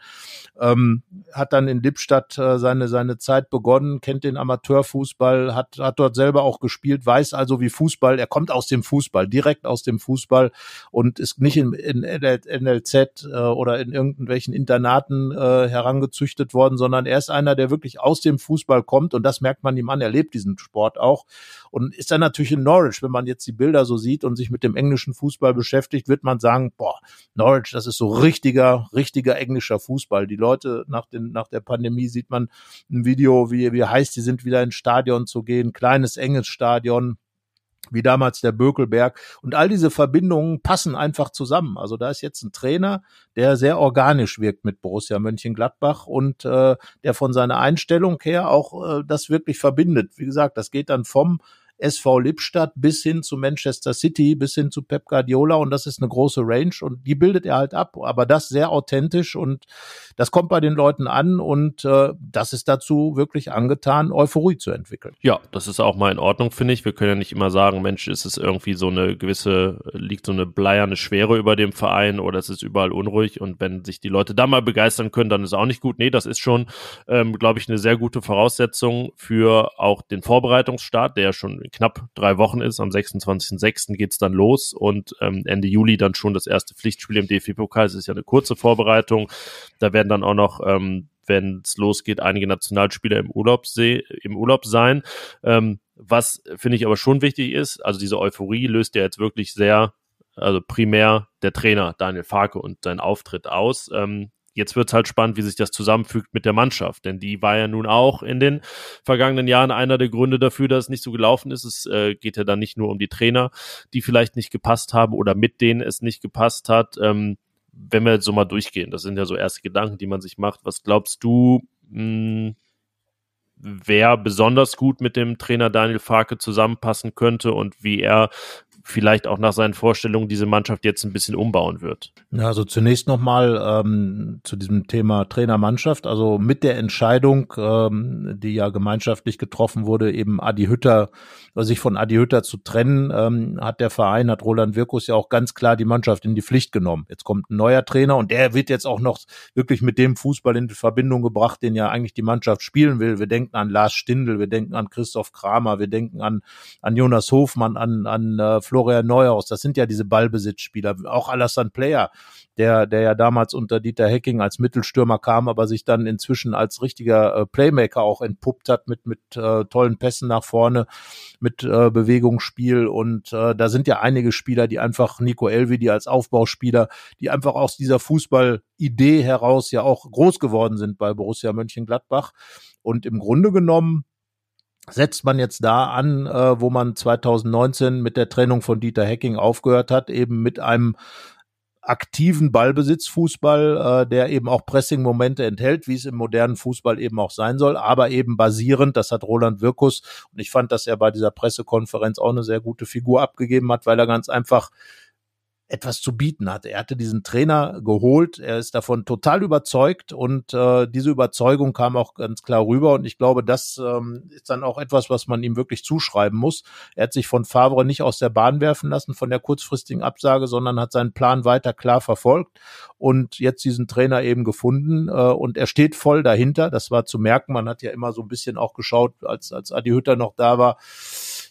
Ähm, hat dann in Lippstadt äh, seine seine Zeit begonnen, kennt den Amateurfußball, hat hat dort selber auch gespielt, weiß also wie Fußball. Er kommt aus dem Fußball, direkt aus dem Fußball und ist nicht in, in NLZ äh, oder in irgendwelchen Internaten äh, herangezüchtet worden, sondern er ist einer, der wirklich aus dem Fußball kommt und das merkt man ihm an. Er lebt diesen Sport auch und ist dann natürlich in Norwich. Wenn man jetzt die Bilder so sieht und sich mit dem englischen Fußball beschäftigt, wird man sagen, boah, Norwich, das ist so richtiger, richtiger englischer Fußball. Die Leute nach den, nach der Pandemie sieht man ein Video, wie, wie heißt, die sind wieder ins Stadion zu gehen, kleines, enges Stadion, wie damals der Bökelberg. Und all diese Verbindungen passen einfach zusammen. Also da ist jetzt ein Trainer, der sehr organisch wirkt mit Borussia Mönchengladbach und äh, der von seiner Einstellung her auch äh, das wirklich verbindet. Wie gesagt, das geht dann vom SV Lippstadt bis hin zu Manchester City, bis hin zu Pep Guardiola und das ist eine große Range und die bildet er halt ab, aber das sehr authentisch und das kommt bei den Leuten an und äh, das ist dazu wirklich angetan, Euphorie zu entwickeln. Ja, das ist auch mal in Ordnung, finde ich. Wir können ja nicht immer sagen, Mensch, ist es irgendwie so eine gewisse, liegt so eine bleierne Schwere über dem Verein oder es ist überall unruhig und wenn sich die Leute da mal begeistern können, dann ist auch nicht gut. Nee, das ist schon, ähm, glaube ich, eine sehr gute Voraussetzung für auch den Vorbereitungsstart, der ja schon knapp drei Wochen ist. Am 26.06. geht's dann los und ähm, Ende Juli dann schon das erste Pflichtspiel im DFB-Pokal. Es ist ja eine kurze Vorbereitung. Da werden dann auch noch ähm, wenn es losgeht, einige Nationalspieler im Urlaub, im Urlaub sein. Ähm, was finde ich aber schon wichtig ist, also diese Euphorie löst ja jetzt wirklich sehr, also primär der Trainer Daniel Farke und sein Auftritt aus. Ähm, Jetzt wird es halt spannend, wie sich das zusammenfügt mit der Mannschaft, denn die war ja nun auch in den vergangenen Jahren einer der Gründe dafür, dass es nicht so gelaufen ist. Es äh, geht ja dann nicht nur um die Trainer, die vielleicht nicht gepasst haben oder mit denen es nicht gepasst hat. Ähm, wenn wir jetzt so mal durchgehen, das sind ja so erste Gedanken, die man sich macht. Was glaubst du, mh, hm, wer besonders gut mit dem Trainer Daniel Farke zusammenpassen könnte und wie er vielleicht auch nach seinen Vorstellungen diese Mannschaft jetzt ein bisschen umbauen wird. Also zunächst nochmal ähm, zu diesem Thema Trainermannschaft. Also mit der Entscheidung, ähm, die ja gemeinschaftlich getroffen wurde, eben Adi Hütter, sich von Adi Hütter zu trennen, ähm, hat der Verein, hat Roland Wirkus ja auch ganz klar die Mannschaft in die Pflicht genommen. Jetzt kommt ein neuer Trainer und der wird jetzt auch noch wirklich mit dem Fußball in Verbindung gebracht, den ja eigentlich die Mannschaft spielen will. Wir denken an Lars Stindl, wir denken an Christoph Kramer, wir denken an, an Jonas Hofmann, an, an äh, Florian Neuhaus. Das sind ja diese Ballbesitzspieler. Auch Alassane Player, der, der ja damals unter Dieter Hecking als Mittelstürmer kam, aber sich dann inzwischen als richtiger äh, Playmaker auch entpuppt hat mit, mit äh, tollen Pässen nach vorne, mit äh, Bewegungsspiel. Und äh, da sind ja einige Spieler, die einfach Nico Elvi, die als Aufbauspieler, die einfach aus dieser Fußballidee heraus ja auch groß geworden sind bei Borussia Mönchengladbach. Und im Grunde genommen setzt man jetzt da an, äh, wo man 2019 mit der Trennung von Dieter Hecking aufgehört hat, eben mit einem aktiven Ballbesitzfußball, äh, der eben auch Pressing-Momente enthält, wie es im modernen Fußball eben auch sein soll, aber eben basierend, das hat Roland Wirkus und ich fand, dass er bei dieser Pressekonferenz auch eine sehr gute Figur abgegeben hat, weil er ganz einfach etwas zu bieten hat. Er hatte diesen Trainer geholt, er ist davon total überzeugt und äh, diese Überzeugung kam auch ganz klar rüber und ich glaube, das ähm, ist dann auch etwas, was man ihm wirklich zuschreiben muss. Er hat sich von Favre nicht aus der Bahn werfen lassen von der kurzfristigen Absage, sondern hat seinen Plan weiter klar verfolgt und jetzt diesen Trainer eben gefunden äh, und er steht voll dahinter. Das war zu merken. Man hat ja immer so ein bisschen auch geschaut, als als Adi Hütter noch da war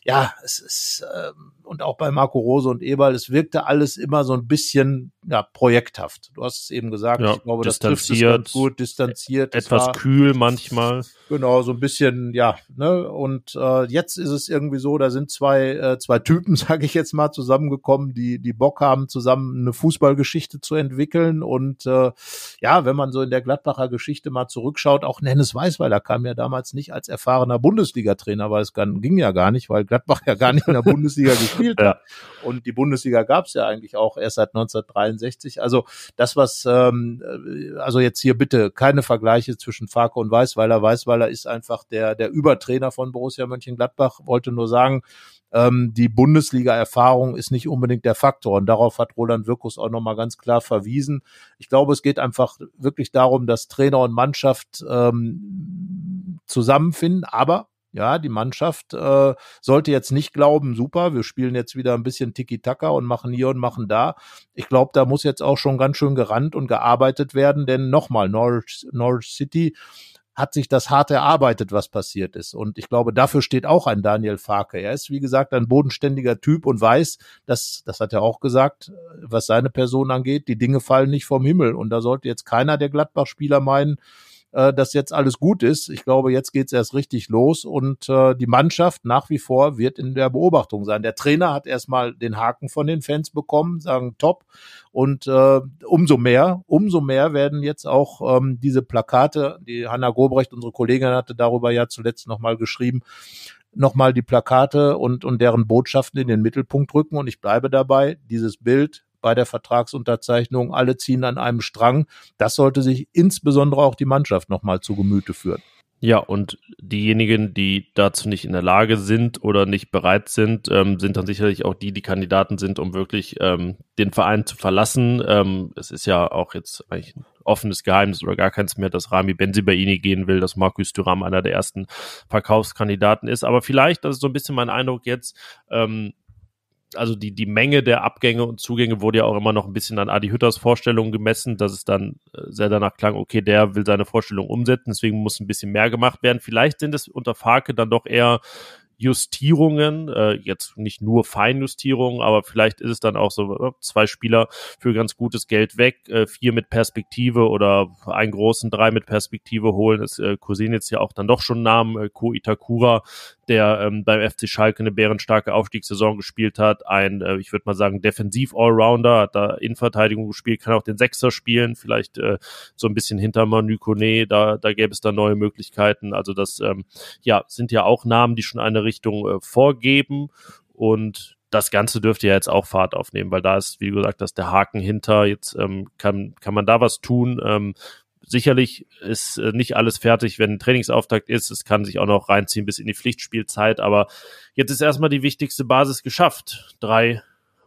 ja, es ist, ähm, und auch bei Marco Rose und Eberl, es wirkte alles immer so ein bisschen ja, projekthaft. Du hast es eben gesagt, ja, ich glaube, das trifft es ganz gut, distanziert. Etwas kühl manchmal. Genau, so ein bisschen, ja, ne? Und äh, jetzt ist es irgendwie so, da sind zwei, äh, zwei Typen, *laughs* sage ich jetzt mal, zusammengekommen, die, die Bock haben, zusammen eine Fußballgeschichte zu entwickeln. Und äh, ja, wenn man so in der Gladbacher Geschichte mal zurückschaut, auch Nennes Weißweiler kam ja damals nicht als erfahrener Bundesliga-Trainer, weil es ging ja gar nicht, weil Gladbach ja gar nicht in der *laughs* Bundesliga gespielt hat. Ja. Und die Bundesliga gab es ja eigentlich auch erst seit 1963. Also das, was, ähm, also jetzt hier bitte keine Vergleiche zwischen Farke und Weißweiler. Weißweiler ist einfach der, der Übertrainer von Borussia Mönchengladbach. Wollte nur sagen, ähm, die Bundesliga-Erfahrung ist nicht unbedingt der Faktor. Und darauf hat Roland Wirkus auch nochmal ganz klar verwiesen. Ich glaube, es geht einfach wirklich darum, dass Trainer und Mannschaft ähm, zusammenfinden. Aber ja, die Mannschaft äh, sollte jetzt nicht glauben, super, wir spielen jetzt wieder ein bisschen Tiki-Taka und machen hier und machen da. Ich glaube, da muss jetzt auch schon ganz schön gerannt und gearbeitet werden, denn nochmal, Norwich, Norwich City hat sich das hart erarbeitet, was passiert ist. Und ich glaube, dafür steht auch ein Daniel Farke. Er ist, wie gesagt, ein bodenständiger Typ und weiß, dass, das hat er auch gesagt, was seine Person angeht, die Dinge fallen nicht vom Himmel. Und da sollte jetzt keiner der Gladbach-Spieler meinen, äh, dass jetzt alles gut ist. Ich glaube, jetzt geht's erst richtig los und äh, die Mannschaft nach wie vor wird in der Beobachtung sein. Der Trainer hat erstmal den Haken von den Fans bekommen, sagen top. Und äh, umso mehr, umso mehr werden jetzt auch ähm, diese Plakate, die Hanna Gobrecht, unsere Kollegin, hatte darüber ja zuletzt nochmal geschrieben, nochmal die Plakate und, und deren Botschaften in den Mittelpunkt rücken. Und ich bleibe dabei, dieses Bild bei der Vertragsunterzeichnung. Alle ziehen an einem Strang. Das sollte sich insbesondere auch die Mannschaft nochmal zu Gemüte führen. Ja, und diejenigen, die dazu nicht in der Lage sind oder nicht bereit sind, ähm, sind dann sicherlich auch die, die Kandidaten sind, um wirklich ähm, den Verein zu verlassen. Ähm, es ist ja auch jetzt eigentlich ein offenes Geheimnis oder gar keins mehr, dass Rami Benzibaini gehen will, dass Markus Thuram einer der ersten Verkaufskandidaten ist. Aber vielleicht, das ist so ein bisschen mein Eindruck jetzt, ähm, also die, die Menge der Abgänge und Zugänge wurde ja auch immer noch ein bisschen an Adi Hütters Vorstellungen gemessen, dass es dann äh, sehr danach klang, okay, der will seine Vorstellung umsetzen, deswegen muss ein bisschen mehr gemacht werden. Vielleicht sind es unter Farke dann doch eher Justierungen, äh, jetzt nicht nur Feinjustierungen, aber vielleicht ist es dann auch so äh, zwei Spieler für ganz gutes Geld weg, äh, vier mit Perspektive oder einen großen drei mit Perspektive holen. Es äh, kursieren jetzt ja auch dann doch schon Namen, äh, Ko Itakura, der ähm, beim FC Schalke eine bärenstarke Aufstiegssaison gespielt hat, ein, äh, ich würde mal sagen, Defensiv-Allrounder, hat da Innenverteidigung gespielt, kann auch den Sechser spielen, vielleicht äh, so ein bisschen hinter Manu Kone, da, da gäbe es dann neue Möglichkeiten. Also das ähm, ja, sind ja auch Namen, die schon eine Richtung äh, vorgeben und das Ganze dürfte ja jetzt auch Fahrt aufnehmen, weil da ist, wie gesagt, dass der Haken hinter. Jetzt ähm, kann, kann man da was tun. Ähm, sicherlich ist äh, nicht alles fertig, wenn ein Trainingsauftakt ist. Es kann sich auch noch reinziehen bis in die Pflichtspielzeit. Aber jetzt ist erstmal die wichtigste Basis geschafft. Drei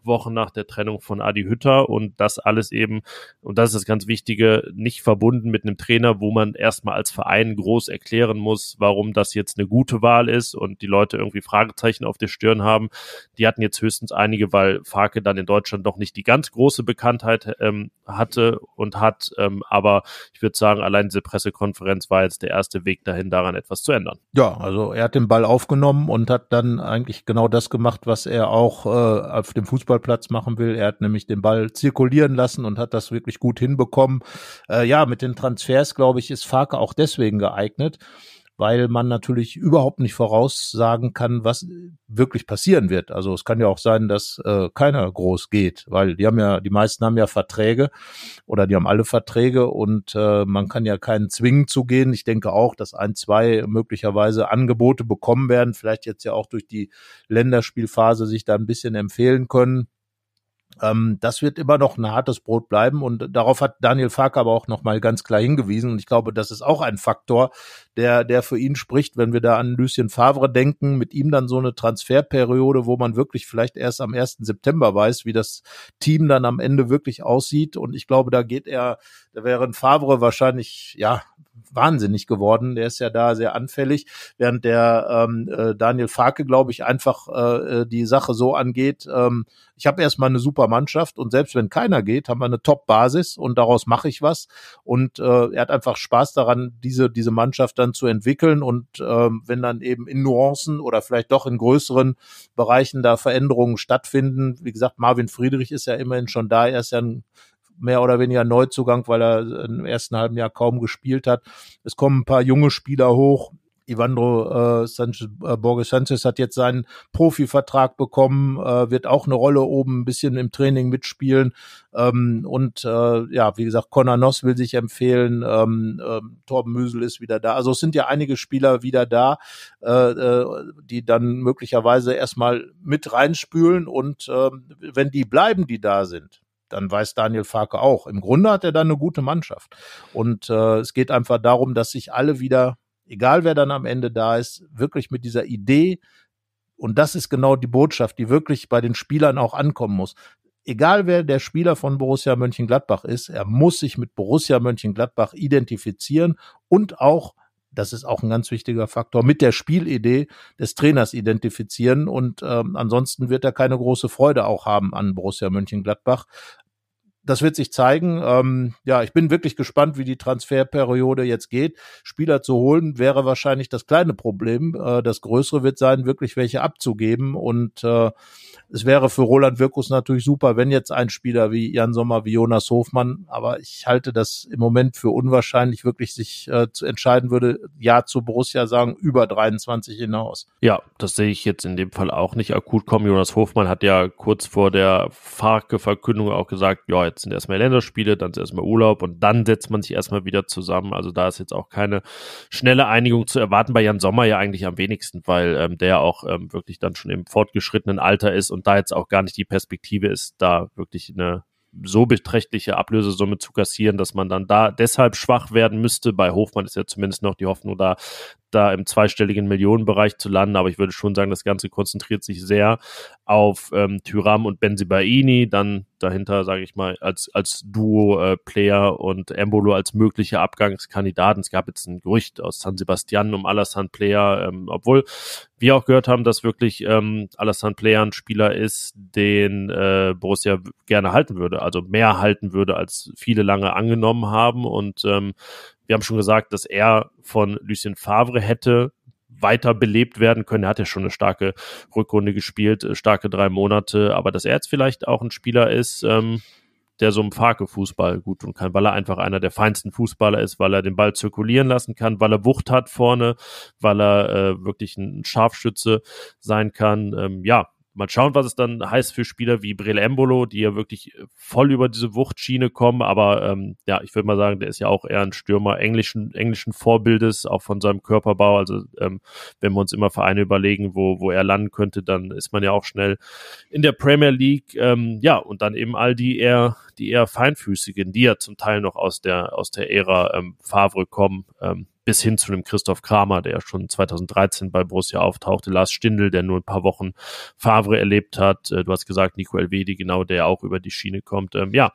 Wochen nach der Trennung von Adi Hütter und das alles eben, und das ist das ganz Wichtige, nicht verbunden mit einem Trainer, wo man erstmal als Verein groß erklären muss, warum das jetzt eine gute Wahl ist und die Leute irgendwie Fragezeichen auf der Stirn haben. Die hatten jetzt höchstens einige, weil Farke dann in Deutschland noch nicht die ganz große Bekanntheit ähm, hatte und hat, ähm, aber ich würde sagen, allein diese Pressekonferenz war jetzt der erste Weg dahin, daran etwas zu ändern. Ja, also er hat den Ball aufgenommen und hat dann eigentlich genau das gemacht, was er auch äh, auf dem Fußballplatz machen will. Er hat nämlich den Ball zirkulieren lassen und hat das wirklich gut hinbekommen. Äh, ja, mit den Transfers, glaube ich, ist Farke auch deswegen geeignet, weil man natürlich überhaupt nicht voraussagen kann, was wirklich passieren wird. Also es kann ja auch sein, dass äh, keiner groß geht, weil die haben ja, die meisten haben ja Verträge oder die haben alle Verträge und äh, man kann ja keinen zwingen zu gehen. Ich denke auch, dass ein, zwei möglicherweise Angebote bekommen werden, vielleicht jetzt ja auch durch die Länderspielphase sich da ein bisschen empfehlen können. Ähm, das wird immer noch ein hartes Brot bleiben und darauf hat Daniel Fark aber auch noch mal ganz klar hingewiesen und ich glaube, das ist auch ein Faktor, der, der für ihn spricht, wenn wir da an Lucien Favre denken, mit ihm dann so eine Transferperiode, wo man wirklich vielleicht erst am 1. September weiß, wie das Team dann am Ende wirklich aussieht und ich glaube, da geht er, da wäre ein Favre wahrscheinlich, ja, wahnsinnig geworden. Der ist ja da sehr anfällig, während der ähm, äh, Daniel Farke, glaube ich, einfach äh, äh, die Sache so angeht. Ähm, ich habe erstmal eine super Mannschaft und selbst wenn keiner geht, haben wir eine Top-Basis und daraus mache ich was. Und äh, er hat einfach Spaß daran, diese, diese Mannschaft dann zu entwickeln. Und ähm, wenn dann eben in Nuancen oder vielleicht doch in größeren Bereichen da Veränderungen stattfinden, wie gesagt, Marvin Friedrich ist ja immerhin schon da, er ist ja ein mehr oder weniger Neuzugang, weil er im ersten halben Jahr kaum gespielt hat. Es kommen ein paar junge Spieler hoch. Ivandro äh, Sanchez, äh, Borges Sanchez hat jetzt seinen Profivertrag bekommen, äh, wird auch eine Rolle oben ein bisschen im Training mitspielen. Ähm, und äh, ja, wie gesagt, Conor Noss will sich empfehlen, ähm, äh, Torben Müsel ist wieder da. Also es sind ja einige Spieler wieder da, äh, äh, die dann möglicherweise erstmal mit reinspülen und äh, wenn die bleiben, die da sind, dann weiß Daniel Farke auch. Im Grunde hat er dann eine gute Mannschaft. Und äh, es geht einfach darum, dass sich alle wieder, egal wer dann am Ende da ist, wirklich mit dieser Idee, und das ist genau die Botschaft, die wirklich bei den Spielern auch ankommen muss. Egal wer der Spieler von Borussia Mönchengladbach ist, er muss sich mit Borussia Mönchengladbach identifizieren und auch das ist auch ein ganz wichtiger Faktor, mit der Spielidee des Trainers identifizieren. Und ähm, ansonsten wird er keine große Freude auch haben an Borussia Mönchengladbach das wird sich zeigen. Ähm, ja, ich bin wirklich gespannt, wie die Transferperiode jetzt geht. Spieler zu holen wäre wahrscheinlich das kleine Problem. Äh, das größere wird sein, wirklich welche abzugeben. Und äh, es wäre für Roland Wirkus natürlich super, wenn jetzt ein Spieler wie Jan Sommer, wie Jonas Hofmann, aber ich halte das im Moment für unwahrscheinlich, wirklich sich äh, zu entscheiden würde, ja zu Borussia sagen, über 23 hinaus. Ja, das sehe ich jetzt in dem Fall auch nicht akut kommen. Jonas Hofmann hat ja kurz vor der Farke-Verkündung auch gesagt, ja, jetzt sind erstmal Länderspiele, dann ist erstmal Urlaub und dann setzt man sich erstmal wieder zusammen. Also da ist jetzt auch keine schnelle Einigung zu erwarten. Bei Jan Sommer ja eigentlich am wenigsten, weil ähm, der auch ähm, wirklich dann schon im fortgeschrittenen Alter ist und da jetzt auch gar nicht die Perspektive ist, da wirklich eine so beträchtliche Ablösesumme zu kassieren, dass man dann da deshalb schwach werden müsste. Bei Hofmann ist ja zumindest noch die Hoffnung da, da im zweistelligen Millionenbereich zu landen, aber ich würde schon sagen, das Ganze konzentriert sich sehr auf ähm, Tyram und Benzibaini, dann dahinter, sage ich mal, als, als Duo-Player äh, und Embolo als mögliche Abgangskandidaten. Es gab jetzt ein Gerücht aus San Sebastian um Alassane Player, ähm, obwohl wir auch gehört haben, dass wirklich ähm, Alassane Player ein Spieler ist, den äh, Borussia gerne halten würde, also mehr halten würde, als viele lange angenommen haben und ähm, wir haben schon gesagt, dass er von Lucien Favre hätte weiter belebt werden können. Er hat ja schon eine starke Rückrunde gespielt, äh, starke drei Monate, aber dass er jetzt vielleicht auch ein Spieler ist, ähm, der so einem Farke-Fußball gut tun kann, weil er einfach einer der feinsten Fußballer ist, weil er den Ball zirkulieren lassen kann, weil er Wucht hat vorne, weil er äh, wirklich ein Scharfschütze sein kann. Ähm, ja, Mal schauen, was es dann heißt für Spieler wie Brele Embolo, die ja wirklich äh, voll über diese Wuchtschiene kommen. Aber ähm, ja, ich würde mal sagen, der ist ja auch eher ein Stürmer englischen, englischen Vorbildes, auch von seinem Körperbau. Also ähm, wenn wir uns immer Vereine überlegen, wo, wo er landen könnte, dann ist man ja auch schnell in der Premier League. Ähm, ja, und dann eben all die eher, die eher feinfüßigen, die ja zum Teil noch aus der, aus der Ära ähm, Favre kommen. Ähm, bis hin zu einem Christoph Kramer, der schon 2013 bei Borussia auftauchte, Lars Stindl, der nur ein paar Wochen Favre erlebt hat, äh, du hast gesagt Nico Elvedi, genau, der auch über die Schiene kommt. Ähm, ja,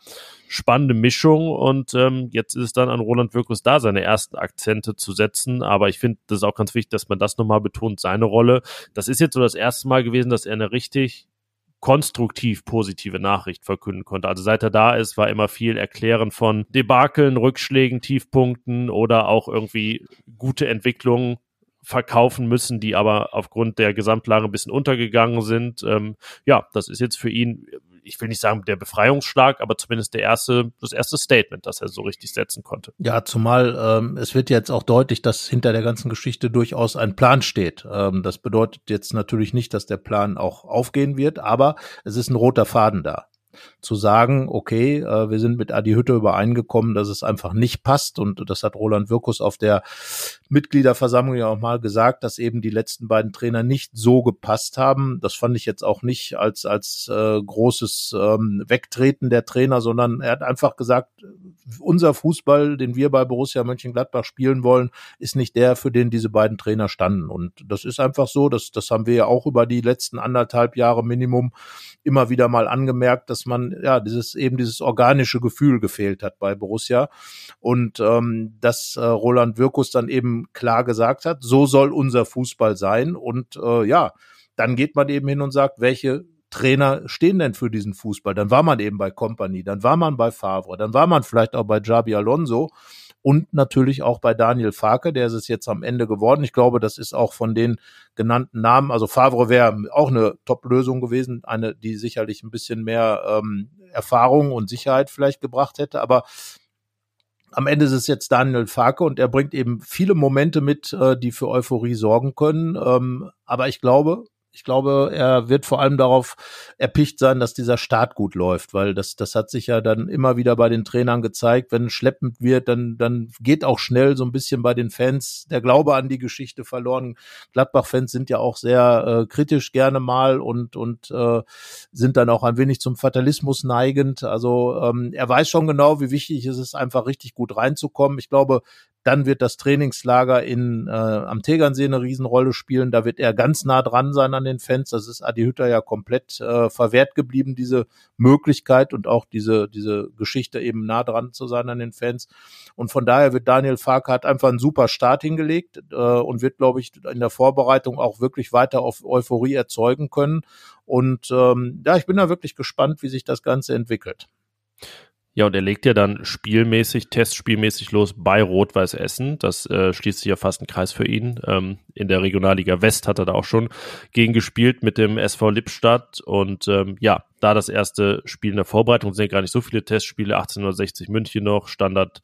spannende Mischung und ähm, jetzt ist es dann an Roland Wirkus da, seine ersten Akzente zu setzen, aber ich finde, das ist auch ganz wichtig, dass man das nochmal betont, seine Rolle. Das ist jetzt so das erste Mal gewesen, dass er eine richtig konstruktiv positive Nachricht verkünden konnte. Also seit er da ist, war immer viel Erklären von Debakeln, Rückschlägen, Tiefpunkten oder auch irgendwie gute Entwicklungen verkaufen müssen, die aber aufgrund der Gesamtlage ein bisschen untergegangen sind. Ähm, ja, das ist jetzt für ihn ich will nicht sagen der Befreiungsschlag, aber zumindest der erste, das erste Statement, das er so richtig setzen konnte. Ja, zumal ähm, es wird jetzt auch deutlich, dass hinter der ganzen Geschichte durchaus ein Plan steht. Ähm, das bedeutet jetzt natürlich nicht, dass der Plan auch aufgehen wird, aber es ist ein roter Faden da zu sagen, okay, äh, wir sind mit Adi Hütte übereingekommen, dass es einfach nicht passt und das hat Roland Wirkus auf der Mitgliederversammlung ja auch mal gesagt, dass eben die letzten beiden Trainer nicht so gepasst haben. Das fand ich jetzt auch nicht als als äh, großes ähm, Wegtreten der Trainer, sondern er hat einfach gesagt, unser Fußball, den wir bei Borussia Mönchengladbach spielen wollen, ist nicht der, für den diese beiden Trainer standen. Und das ist einfach so, das, das haben wir ja auch über die letzten anderthalb Jahre Minimum immer wieder mal angemerkt, dass man ja dieses eben dieses organische Gefühl gefehlt hat bei Borussia und ähm, dass äh, Roland Wirkus dann eben klar gesagt hat, so soll unser Fußball sein und äh, ja, dann geht man eben hin und sagt, welche Trainer stehen denn für diesen Fußball? Dann war man eben bei Company, dann war man bei Favre, dann war man vielleicht auch bei Jabi Alonso und natürlich auch bei Daniel Farke, der ist es jetzt am Ende geworden. Ich glaube, das ist auch von den genannten Namen, also Favre wäre auch eine Top-Lösung gewesen, eine, die sicherlich ein bisschen mehr ähm, Erfahrung und Sicherheit vielleicht gebracht hätte, aber am Ende ist es jetzt Daniel Farke und er bringt eben viele Momente mit, äh, die für Euphorie sorgen können. Ähm, aber ich glaube, ich glaube, er wird vor allem darauf erpicht sein, dass dieser Start gut läuft, weil das, das hat sich ja dann immer wieder bei den Trainern gezeigt. Wenn schleppend wird, dann, dann geht auch schnell so ein bisschen bei den Fans der Glaube an die Geschichte verloren. Gladbach-Fans sind ja auch sehr äh, kritisch gerne mal und, und äh, sind dann auch ein wenig zum Fatalismus neigend. Also ähm, er weiß schon genau, wie wichtig es ist, einfach richtig gut reinzukommen. Ich glaube, dann wird das Trainingslager in, äh, am Tegernsee eine Riesenrolle spielen. Da wird er ganz nah dran sein an den Fans. Das ist Adi Hütter ja komplett äh, verwehrt geblieben, diese Möglichkeit und auch diese, diese Geschichte eben nah dran zu sein an den Fans. Und von daher wird Daniel Farke hat einfach einen super Start hingelegt äh, und wird, glaube ich, in der Vorbereitung auch wirklich weiter auf Euphorie erzeugen können. Und ähm, ja, ich bin da wirklich gespannt, wie sich das Ganze entwickelt. Ja, und er legt ja dann spielmäßig, testspielmäßig los bei Rot-Weiß Essen. Das äh, schließt sich ja fast ein Kreis für ihn. Ähm, in der Regionalliga West hat er da auch schon gegen gespielt mit dem SV Lippstadt. Und ähm, ja, da das erste Spiel in der Vorbereitung sind ja gar nicht so viele Testspiele. 1860 München noch, Standard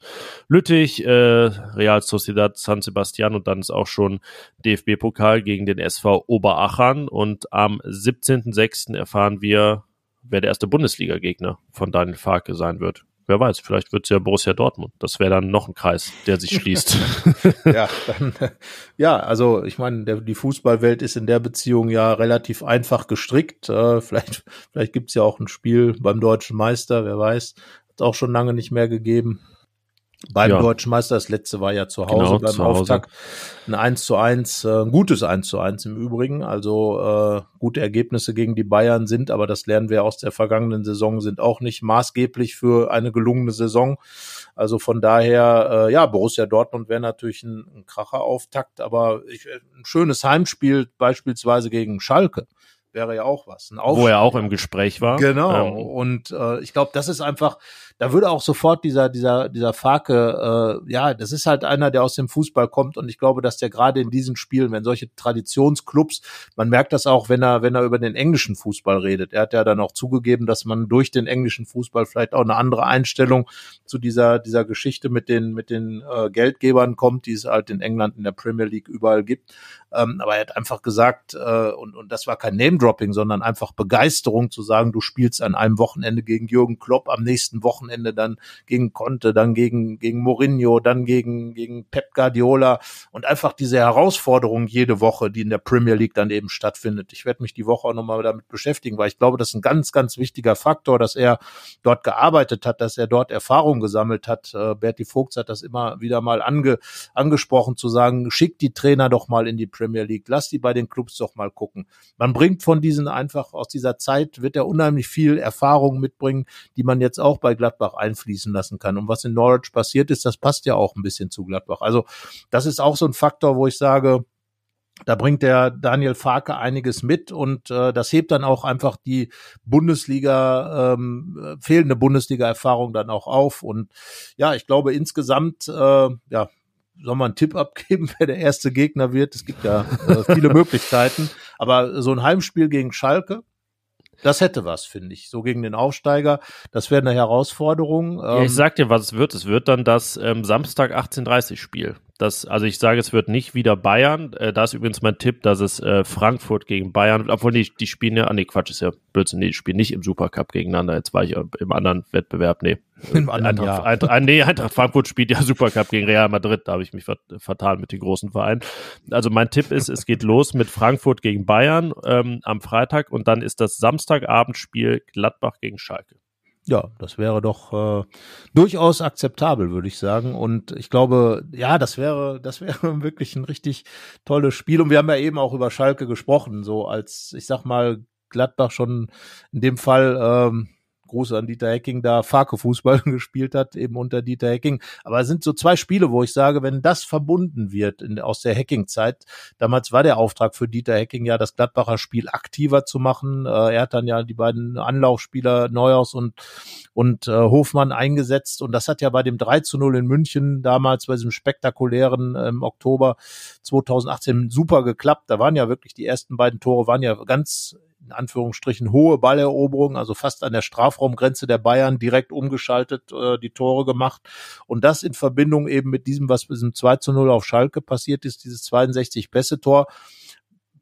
Lüttich, äh, Real Sociedad San Sebastian und dann ist auch schon DFB-Pokal gegen den SV Oberachern. Und am 17.06. erfahren wir, wer der erste Bundesliga-Gegner von Daniel Farke sein wird. Wer weiß, vielleicht wird es ja Borussia Dortmund. Das wäre dann noch ein Kreis, der sich schließt. *laughs* ja, dann, ja, also ich meine, die Fußballwelt ist in der Beziehung ja relativ einfach gestrickt. Äh, vielleicht vielleicht gibt's ja auch ein Spiel beim deutschen Meister, wer weiß. Hat auch schon lange nicht mehr gegeben beim ja. Deutschen Meister. Das letzte war ja zu Hause genau, beim zu Auftakt. Ein 1 zu 1, äh, ein gutes 1 zu 1 im Übrigen. Also äh, gute Ergebnisse gegen die Bayern sind, aber das lernen wir aus der vergangenen Saison, sind auch nicht maßgeblich für eine gelungene Saison. Also von daher, äh, ja, Borussia Dortmund wäre natürlich ein, ein Kracher-Auftakt, aber ich, ein schönes Heimspiel beispielsweise gegen Schalke wäre ja auch was. Wo er auch im Gespräch war. Genau. Ähm. Und äh, ich glaube, das ist einfach, da würde auch sofort dieser, dieser, dieser Fake, äh, ja, das ist halt einer, der aus dem Fußball kommt und ich glaube, dass der gerade in diesen Spielen, wenn solche Traditionsclubs, man merkt das auch, wenn er, wenn er über den englischen Fußball redet. Er hat ja dann auch zugegeben, dass man durch den englischen Fußball vielleicht auch eine andere Einstellung zu dieser, dieser Geschichte mit den, mit den äh, Geldgebern kommt, die es halt in England in der Premier League überall gibt. Ähm, aber er hat einfach gesagt, äh, und, und das war kein Name-Dropping, sondern einfach Begeisterung zu sagen, du spielst an einem Wochenende gegen Jürgen Klopp, am nächsten Wochenende Ende dann gegen Conte, dann gegen, gegen Mourinho, dann gegen, gegen Pep Guardiola und einfach diese Herausforderung jede Woche, die in der Premier League dann eben stattfindet. Ich werde mich die Woche auch nochmal damit beschäftigen, weil ich glaube, das ist ein ganz, ganz wichtiger Faktor, dass er dort gearbeitet hat, dass er dort Erfahrung gesammelt hat. Äh, Berti Vogts hat das immer wieder mal ange, angesprochen, zu sagen, schick die Trainer doch mal in die Premier League, lass die bei den Clubs doch mal gucken. Man bringt von diesen einfach aus dieser Zeit, wird er unheimlich viel Erfahrung mitbringen, die man jetzt auch bei Gladbach einfließen lassen kann. Und was in Norwich passiert ist, das passt ja auch ein bisschen zu Gladbach. Also das ist auch so ein Faktor, wo ich sage, da bringt der Daniel Farke einiges mit und äh, das hebt dann auch einfach die Bundesliga, ähm, fehlende Bundesliga-Erfahrung dann auch auf. Und ja, ich glaube insgesamt, äh, ja, soll man einen Tipp abgeben, *laughs* wer der erste Gegner wird? Es gibt ja äh, viele *laughs* Möglichkeiten. Aber so ein Heimspiel gegen Schalke, das hätte was, finde ich. So gegen den Aufsteiger. Das wäre eine Herausforderung. Ja, ich ähm, sag dir, was es wird. Es wird dann das ähm, Samstag 18.30 Spiel. Das, also ich sage, es wird nicht wieder Bayern. Äh, da ist übrigens mein Tipp, dass es äh, Frankfurt gegen Bayern, obwohl die, die spielen ja, ah nee, Quatsch, ist ja Blödsinn, nee, die spielen nicht im Supercup gegeneinander. Jetzt war ich im anderen Wettbewerb, nee. *laughs* Im anderen Eintracht, Jahr. Eintracht, nee, Eintracht Frankfurt spielt ja Supercup gegen Real Madrid, da habe ich mich vertan mit den großen Vereinen. Also mein Tipp ist, es geht los mit Frankfurt gegen Bayern ähm, am Freitag und dann ist das Samstagabendspiel Gladbach gegen Schalke. Ja, das wäre doch äh, durchaus akzeptabel, würde ich sagen. Und ich glaube, ja, das wäre, das wäre *laughs* wirklich ein richtig tolles Spiel. Und wir haben ja eben auch über Schalke gesprochen, so als, ich sag mal, Gladbach schon in dem Fall ähm, Gruß an Dieter Hecking, da Farke-Fußball *laughs* gespielt hat, eben unter Dieter Hecking. Aber es sind so zwei Spiele, wo ich sage, wenn das verbunden wird in, aus der Hacking-Zeit, damals war der Auftrag für Dieter Hecking ja, das Gladbacher Spiel aktiver zu machen. Äh, er hat dann ja die beiden Anlaufspieler Neuhaus und, und äh, Hofmann eingesetzt. Und das hat ja bei dem 3 zu 0 in München damals bei diesem spektakulären im ähm, Oktober 2018 super geklappt. Da waren ja wirklich die ersten beiden Tore waren ja ganz in Anführungsstrichen hohe Balleroberung, also fast an der Strafraumgrenze der Bayern direkt umgeschaltet, äh, die Tore gemacht. Und das in Verbindung eben mit diesem, was mit diesem 2 zu 0 auf Schalke passiert ist, dieses 62 Pässe-Tor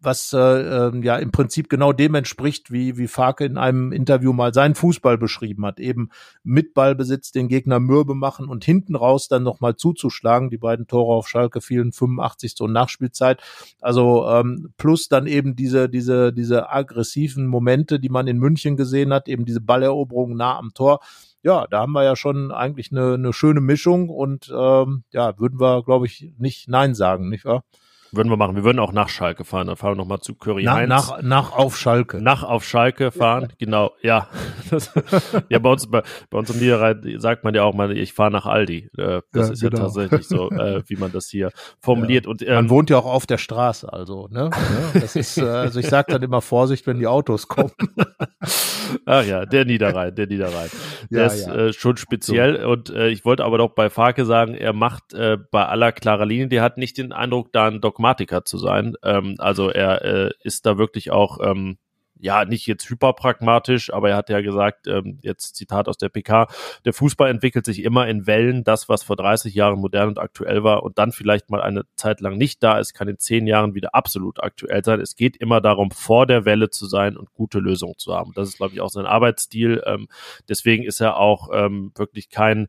was äh, äh, ja im Prinzip genau dem entspricht, wie, wie Farke in einem Interview mal seinen Fußball beschrieben hat. Eben mit Ballbesitz den Gegner mürbe machen und hinten raus dann nochmal zuzuschlagen. Die beiden Tore auf Schalke fielen 85. und Nachspielzeit. Also ähm, plus dann eben diese, diese, diese aggressiven Momente, die man in München gesehen hat, eben diese Balleroberung nah am Tor ja, da haben wir ja schon eigentlich eine, eine schöne Mischung und ähm, ja, würden wir, glaube ich, nicht Nein sagen, nicht wahr? Würden wir machen. Wir würden auch nach Schalke fahren. Dann fahren wir nochmal zu Curry nach, Nach, nach auf Schalke. Nach auf Schalke fahren, ja. genau. Ja. *laughs* ja, bei uns, bei, bei uns im Niederrhein sagt man ja auch mal, ich fahre nach Aldi. Äh, das ja, ist genau. ja tatsächlich so, äh, wie man das hier *laughs* formuliert. Ja. Und, ähm, man wohnt ja auch auf der Straße, also, ne? Das ist, äh, also ich sage dann immer Vorsicht, wenn die Autos kommen. *laughs* Ach ja, der Niederrhein, der Niederrhein. *laughs* Der ist äh, schon speziell. So. Und äh, ich wollte aber doch bei Farke sagen, er macht äh, bei aller klarer Linie, der hat nicht den Eindruck, da ein Doc Pragmatiker zu sein. Ähm, also er äh, ist da wirklich auch, ähm, ja, nicht jetzt hyperpragmatisch, aber er hat ja gesagt, ähm, jetzt Zitat aus der PK, der Fußball entwickelt sich immer in Wellen. Das, was vor 30 Jahren modern und aktuell war und dann vielleicht mal eine Zeit lang nicht da ist, kann in zehn Jahren wieder absolut aktuell sein. Es geht immer darum, vor der Welle zu sein und gute Lösungen zu haben. Das ist, glaube ich, auch sein Arbeitsstil. Ähm, deswegen ist er auch ähm, wirklich kein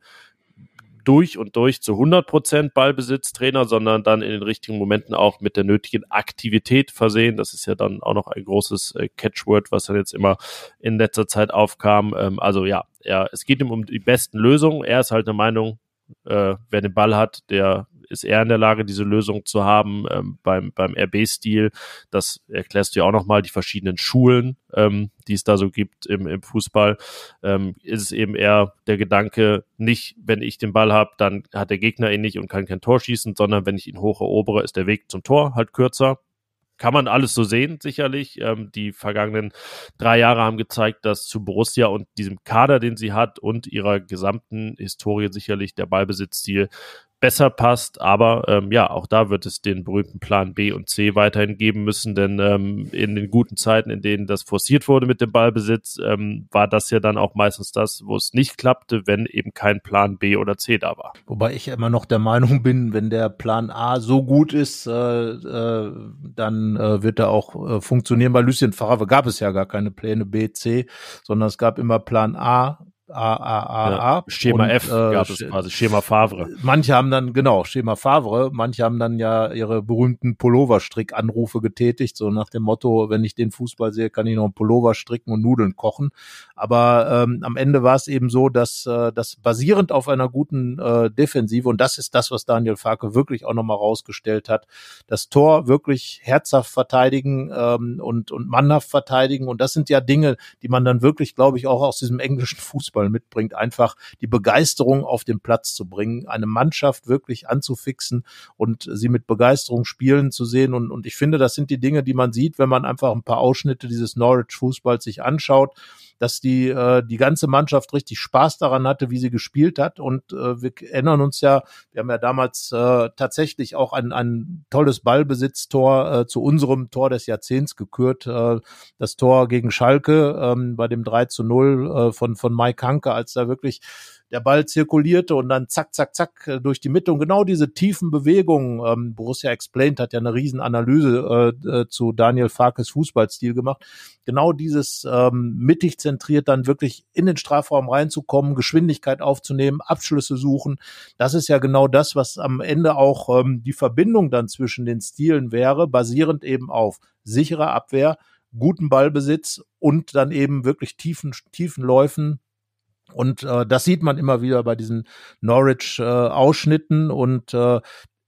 durch und durch zu 100 Prozent Ballbesitztrainer, sondern dann in den richtigen Momenten auch mit der nötigen Aktivität versehen. Das ist ja dann auch noch ein großes äh, Catchword, was dann jetzt immer in letzter Zeit aufkam. Ähm, also ja, er, es geht ihm um die besten Lösungen. Er ist halt der Meinung, äh, wer den Ball hat, der ist er in der Lage, diese Lösung zu haben ähm, beim, beim RB-Stil. Das erklärst du ja auch nochmal, die verschiedenen Schulen, ähm, die es da so gibt im, im Fußball. Ähm, ist es eben eher der Gedanke, nicht, wenn ich den Ball habe, dann hat der Gegner ihn nicht und kann kein Tor schießen, sondern wenn ich ihn hoch erobere, ist der Weg zum Tor halt kürzer kann man alles so sehen, sicherlich. Ähm, die vergangenen drei Jahre haben gezeigt, dass zu Borussia und diesem Kader, den sie hat und ihrer gesamten Historie sicherlich der Ballbesitzstil besser passt. Aber ähm, ja, auch da wird es den berühmten Plan B und C weiterhin geben müssen, denn ähm, in den guten Zeiten, in denen das forciert wurde mit dem Ballbesitz, ähm, war das ja dann auch meistens das, wo es nicht klappte, wenn eben kein Plan B oder C da war. Wobei ich immer noch der Meinung bin, wenn der Plan A so gut ist, äh, äh, dann äh, wird er auch äh, funktionieren. Bei Lucien Favre gab es ja gar keine Pläne B, C, sondern es gab immer Plan A, A, A, A, A. Schema und, F äh, gab es quasi, Schema Favre. Manche haben dann, genau, Schema Favre, manche haben dann ja ihre berühmten Pulloverstrick-Anrufe getätigt, so nach dem Motto, wenn ich den Fußball sehe, kann ich noch einen Pullover stricken und Nudeln kochen. Aber ähm, am Ende war es eben so, dass äh, das basierend auf einer guten äh, Defensive, und das ist das, was Daniel Farke wirklich auch nochmal rausgestellt hat, das Tor wirklich herzhaft verteidigen ähm, und, und mannhaft verteidigen. Und das sind ja Dinge, die man dann wirklich, glaube ich, auch aus diesem englischen *laughs* Fußball mitbringt, einfach die Begeisterung auf den Platz zu bringen, eine Mannschaft wirklich anzufixen und sie mit Begeisterung spielen zu sehen. Und, und ich finde, das sind die Dinge, die man sieht, wenn man einfach ein paar Ausschnitte dieses Norwich-Fußballs sich anschaut dass die äh, die ganze Mannschaft richtig Spaß daran hatte, wie sie gespielt hat. Und äh, wir erinnern uns ja, wir haben ja damals äh, tatsächlich auch ein, ein tolles Ballbesitztor äh, zu unserem Tor des Jahrzehnts gekürt. Äh, das Tor gegen Schalke ähm, bei dem 3 zu 0 äh, von, von Mike Hanke, als da wirklich der Ball zirkulierte und dann zack, zack, zack äh, durch die Mitte. Und genau diese tiefen Bewegungen, ähm, Borussia Explained hat ja eine Riesenanalyse äh, äh, zu Daniel Farkes Fußballstil gemacht. Genau dieses ähm, mittig zentriert dann wirklich in den Strafraum reinzukommen, Geschwindigkeit aufzunehmen, Abschlüsse suchen. Das ist ja genau das, was am Ende auch ähm, die Verbindung dann zwischen den Stilen wäre, basierend eben auf sicherer Abwehr, guten Ballbesitz und dann eben wirklich tiefen, tiefen Läufen, und äh, das sieht man immer wieder bei diesen Norwich-Ausschnitten. Äh, und äh,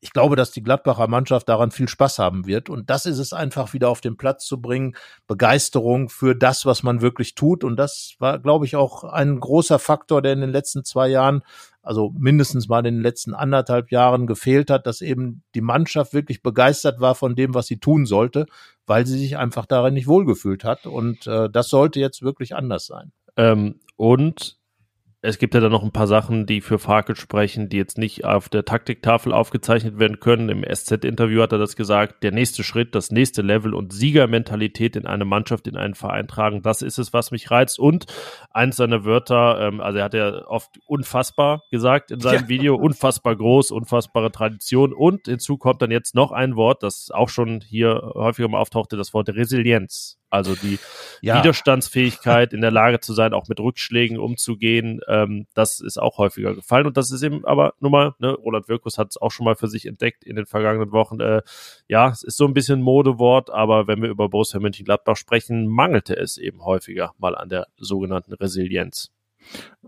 ich glaube, dass die Gladbacher Mannschaft daran viel Spaß haben wird. Und das ist es einfach wieder auf den Platz zu bringen. Begeisterung für das, was man wirklich tut. Und das war, glaube ich, auch ein großer Faktor, der in den letzten zwei Jahren, also mindestens mal in den letzten anderthalb Jahren gefehlt hat, dass eben die Mannschaft wirklich begeistert war von dem, was sie tun sollte, weil sie sich einfach darin nicht wohlgefühlt hat. Und äh, das sollte jetzt wirklich anders sein. Ähm, und es gibt ja dann noch ein paar Sachen, die für Farkel sprechen, die jetzt nicht auf der Taktiktafel aufgezeichnet werden können. Im SZ-Interview hat er das gesagt. Der nächste Schritt, das nächste Level und Siegermentalität in eine Mannschaft, in einen Verein tragen, das ist es, was mich reizt. Und eins seiner Wörter, ähm, also er hat ja oft unfassbar gesagt in seinem ja. Video, unfassbar groß, unfassbare Tradition. Und hinzu kommt dann jetzt noch ein Wort, das auch schon hier häufiger mal auftauchte, das Wort Resilienz. Also die ja. Widerstandsfähigkeit, in der Lage zu sein, auch mit Rückschlägen umzugehen, ähm, das ist auch häufiger gefallen. Und das ist eben aber nun mal, ne, Roland Wirkus hat es auch schon mal für sich entdeckt in den vergangenen Wochen. Äh, ja, es ist so ein bisschen Modewort, aber wenn wir über Borussia Mönchengladbach sprechen, mangelte es eben häufiger mal an der sogenannten Resilienz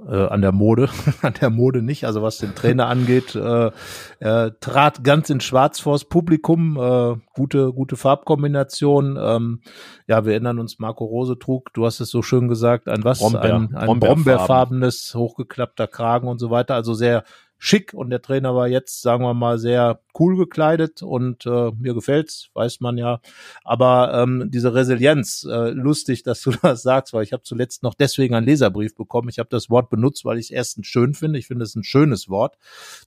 äh, an der Mode, *laughs* an der Mode nicht. Also was den Trainer angeht, äh, er trat ganz in Schwarz vors Publikum, äh, gute, gute Farbkombination. Ähm, ja, wir erinnern uns, Marco Rose trug, du hast es so schön gesagt, ein was? Brombeer, ein, ein Brombeerfarbenes, hochgeklappter Kragen und so weiter. Also sehr schick und der Trainer war jetzt, sagen wir mal, sehr cool gekleidet und äh, mir gefällt's, weiß man ja. Aber ähm, diese Resilienz, äh, lustig, dass du *laughs* das sagst, weil ich habe zuletzt noch deswegen einen Leserbrief bekommen. Ich habe das Wort benutzt, weil ich es erstens schön finde. Ich finde es ein schönes Wort.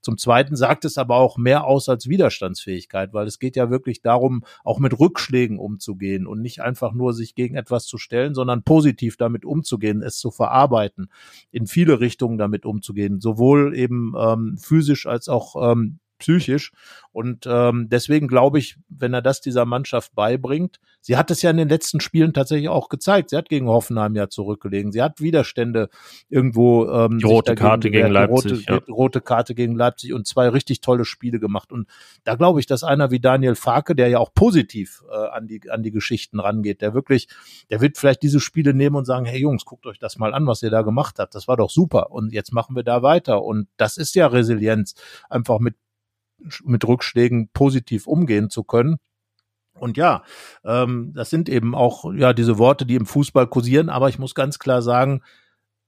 Zum Zweiten sagt es aber auch mehr aus als Widerstandsfähigkeit, weil es geht ja wirklich darum, auch mit Rückschlägen umzugehen und nicht einfach nur sich gegen etwas zu stellen, sondern positiv damit umzugehen, es zu verarbeiten, in viele Richtungen damit umzugehen, sowohl eben ähm, physisch als auch ähm, psychisch. Und ähm, deswegen glaube ich, wenn er das dieser Mannschaft beibringt, sie hat es ja in den letzten Spielen tatsächlich auch gezeigt. Sie hat gegen Hoffenheim ja zurückgelegen. Sie hat Widerstände irgendwo. Ähm, die rote Karte gegen Leipzig. Rote, ja. rote Karte gegen Leipzig und zwei richtig tolle Spiele gemacht. Und da glaube ich, dass einer wie Daniel Farke, der ja auch positiv äh, an die an die Geschichten rangeht, der wirklich, der wird vielleicht diese Spiele nehmen und sagen, hey Jungs, guckt euch das mal an, was ihr da gemacht habt. Das war doch super. Und jetzt machen wir da weiter. Und das ist ja Resilienz, einfach mit mit Rückschlägen positiv umgehen zu können. Und ja, ähm, das sind eben auch ja diese Worte, die im Fußball kursieren. Aber ich muss ganz klar sagen,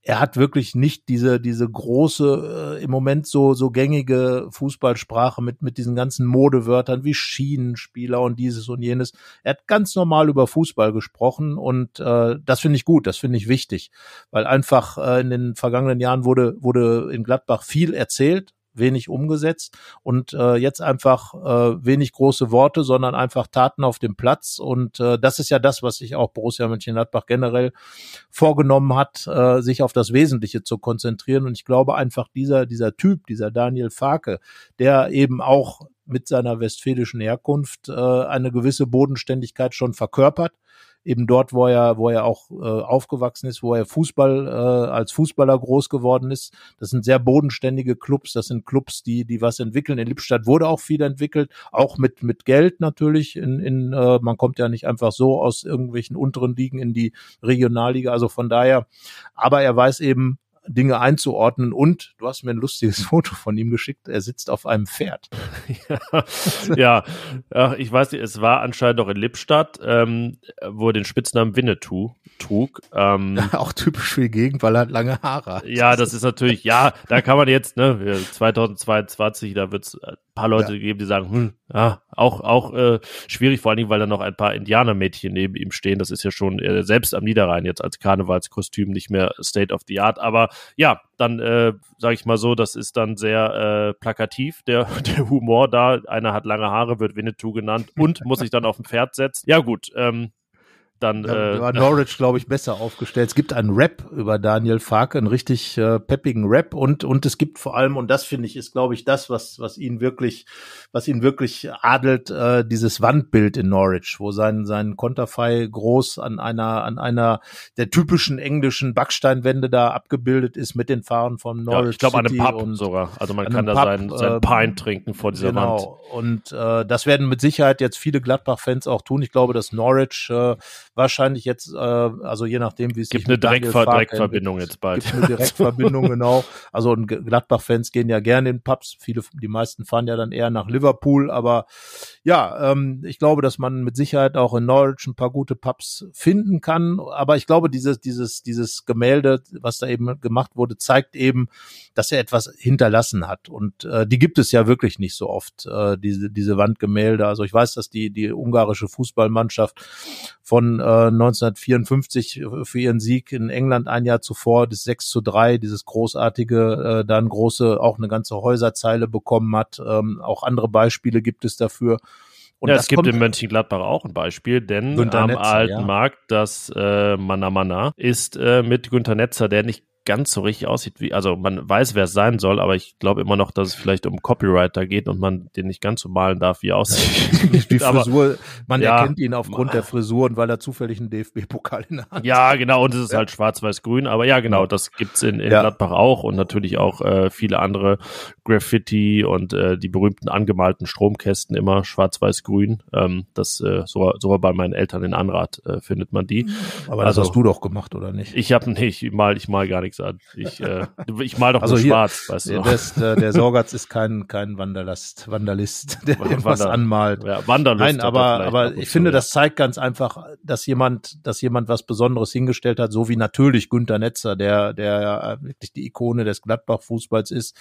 er hat wirklich nicht diese diese große äh, im Moment so so gängige Fußballsprache mit mit diesen ganzen Modewörtern wie Schienenspieler und dieses und jenes. Er hat ganz normal über Fußball gesprochen und äh, das finde ich gut, das finde ich wichtig, weil einfach äh, in den vergangenen Jahren wurde wurde in Gladbach viel erzählt, wenig umgesetzt und äh, jetzt einfach äh, wenig große Worte, sondern einfach Taten auf dem Platz. Und äh, das ist ja das, was sich auch Borussia Mönchengladbach generell vorgenommen hat, äh, sich auf das Wesentliche zu konzentrieren. Und ich glaube einfach dieser dieser Typ, dieser Daniel Farke, der eben auch mit seiner westfälischen Herkunft äh, eine gewisse Bodenständigkeit schon verkörpert eben dort, wo er, wo er auch äh, aufgewachsen ist, wo er Fußball äh, als Fußballer groß geworden ist. Das sind sehr bodenständige Clubs. Das sind Clubs, die, die was entwickeln. In Lippstadt wurde auch viel entwickelt, auch mit mit Geld natürlich. In, in äh, man kommt ja nicht einfach so aus irgendwelchen unteren Ligen in die Regionalliga. Also von daher, aber er weiß eben, Dinge einzuordnen. Und du hast mir ein lustiges *laughs* Foto von ihm geschickt. Er sitzt auf einem Pferd. *laughs* ja, ja, ich weiß nicht, es war anscheinend noch in Lippstadt, ähm, wo er den Spitznamen Winnetou trug. Ähm, *laughs* Auch typisch für die Gegend, weil er hat lange Haare hat. Ja, das ist natürlich, ja, da kann man jetzt, ne, 2022, da wird es ein paar Leute ja. geben, die sagen, hm, ja, auch, auch äh, schwierig, vor allen Dingen, weil da noch ein paar Indianermädchen neben ihm stehen. Das ist ja schon äh, selbst am Niederrhein jetzt als Karnevalskostüm nicht mehr State of the Art. Aber ja, dann äh, sage ich mal so, das ist dann sehr äh, plakativ, der, *laughs* der Humor da. Einer hat lange Haare, wird Winnetou genannt und muss sich dann auf ein Pferd setzen. Ja gut, ähm, dann ja, äh, war *laughs* Norwich, glaube ich, besser aufgestellt. Es gibt einen Rap über Daniel Farke, einen richtig äh, peppigen Rap und und es gibt vor allem und das finde ich ist, glaube ich, das, was was ihn wirklich, was ihn wirklich adelt, äh, dieses Wandbild in Norwich, wo sein sein Konterfei groß an einer an einer der typischen englischen Backsteinwände da abgebildet ist mit den Farben von Norwich. Ja, ich glaube an einem Pub sogar. Also man kann da Pub, sein, sein äh, Pint trinken vor dieser genau. Wand. Und äh, das werden mit Sicherheit jetzt viele Gladbach-Fans auch tun. Ich glaube, dass Norwich äh, wahrscheinlich jetzt, äh, also je nachdem, wie es gibt eine Direktver Direktverbindung jetzt bald. Gibt eine Direktverbindung *laughs* genau. Also Gladbach-Fans gehen ja gerne in Pubs. Viele, die meisten fahren ja dann eher nach Liverpool. Aber ja, ähm, ich glaube, dass man mit Sicherheit auch in Norwich ein paar gute Pubs finden kann. Aber ich glaube, dieses dieses dieses Gemälde, was da eben gemacht wurde, zeigt eben, dass er etwas hinterlassen hat. Und äh, die gibt es ja wirklich nicht so oft, äh, diese, diese Wandgemälde. Also ich weiß, dass die, die ungarische Fußballmannschaft von äh, 1954 für ihren Sieg in England ein Jahr zuvor, das 6 zu 3, dieses großartige, äh, dann große, auch eine ganze Häuserzeile bekommen hat. Ähm, auch andere Beispiele gibt es dafür. Und ja, es gibt in Mönchengladbach auch ein Beispiel, denn Günter am Netzer, alten ja. Markt, das äh, Manna, ist äh, mit Günter Netzer, der nicht ganz so richtig aussieht wie, also man weiß, wer es sein soll, aber ich glaube immer noch, dass es vielleicht um Copywriter geht und man den nicht ganz so malen darf, wie er aussieht. *laughs* Die Frisur, aber, man ja, erkennt ihn aufgrund der Frisur und weil er zufällig einen DFB-Pokal in der Hand hat. Ja, genau, und es ist ja. halt schwarz-weiß-grün, aber ja, genau, das gibt's in, in ja. Gladbach auch und natürlich auch äh, viele andere Graffiti und äh, die berühmten angemalten Stromkästen immer schwarz-weiß-grün. Ähm, das äh, so, so bei meinen Eltern in Anrat äh, findet man die. Aber also, das hast du doch gemacht, oder nicht? Ich habe nee, ich mal, ich mal gar nichts Ich, äh, ich mal doch also nur hier, schwarz, weißt du. Das, äh, der Sorgatz ist kein kein Wanderlast, Vandalist, *laughs* der Wander, was anmalt. Ja, Wanderlust. Nein, aber aber ich finde, ja. das zeigt ganz einfach, dass jemand, dass jemand was Besonderes hingestellt hat, so wie natürlich Günter Netzer, der der ja wirklich die Ikone des Gladbach-Fußballs ist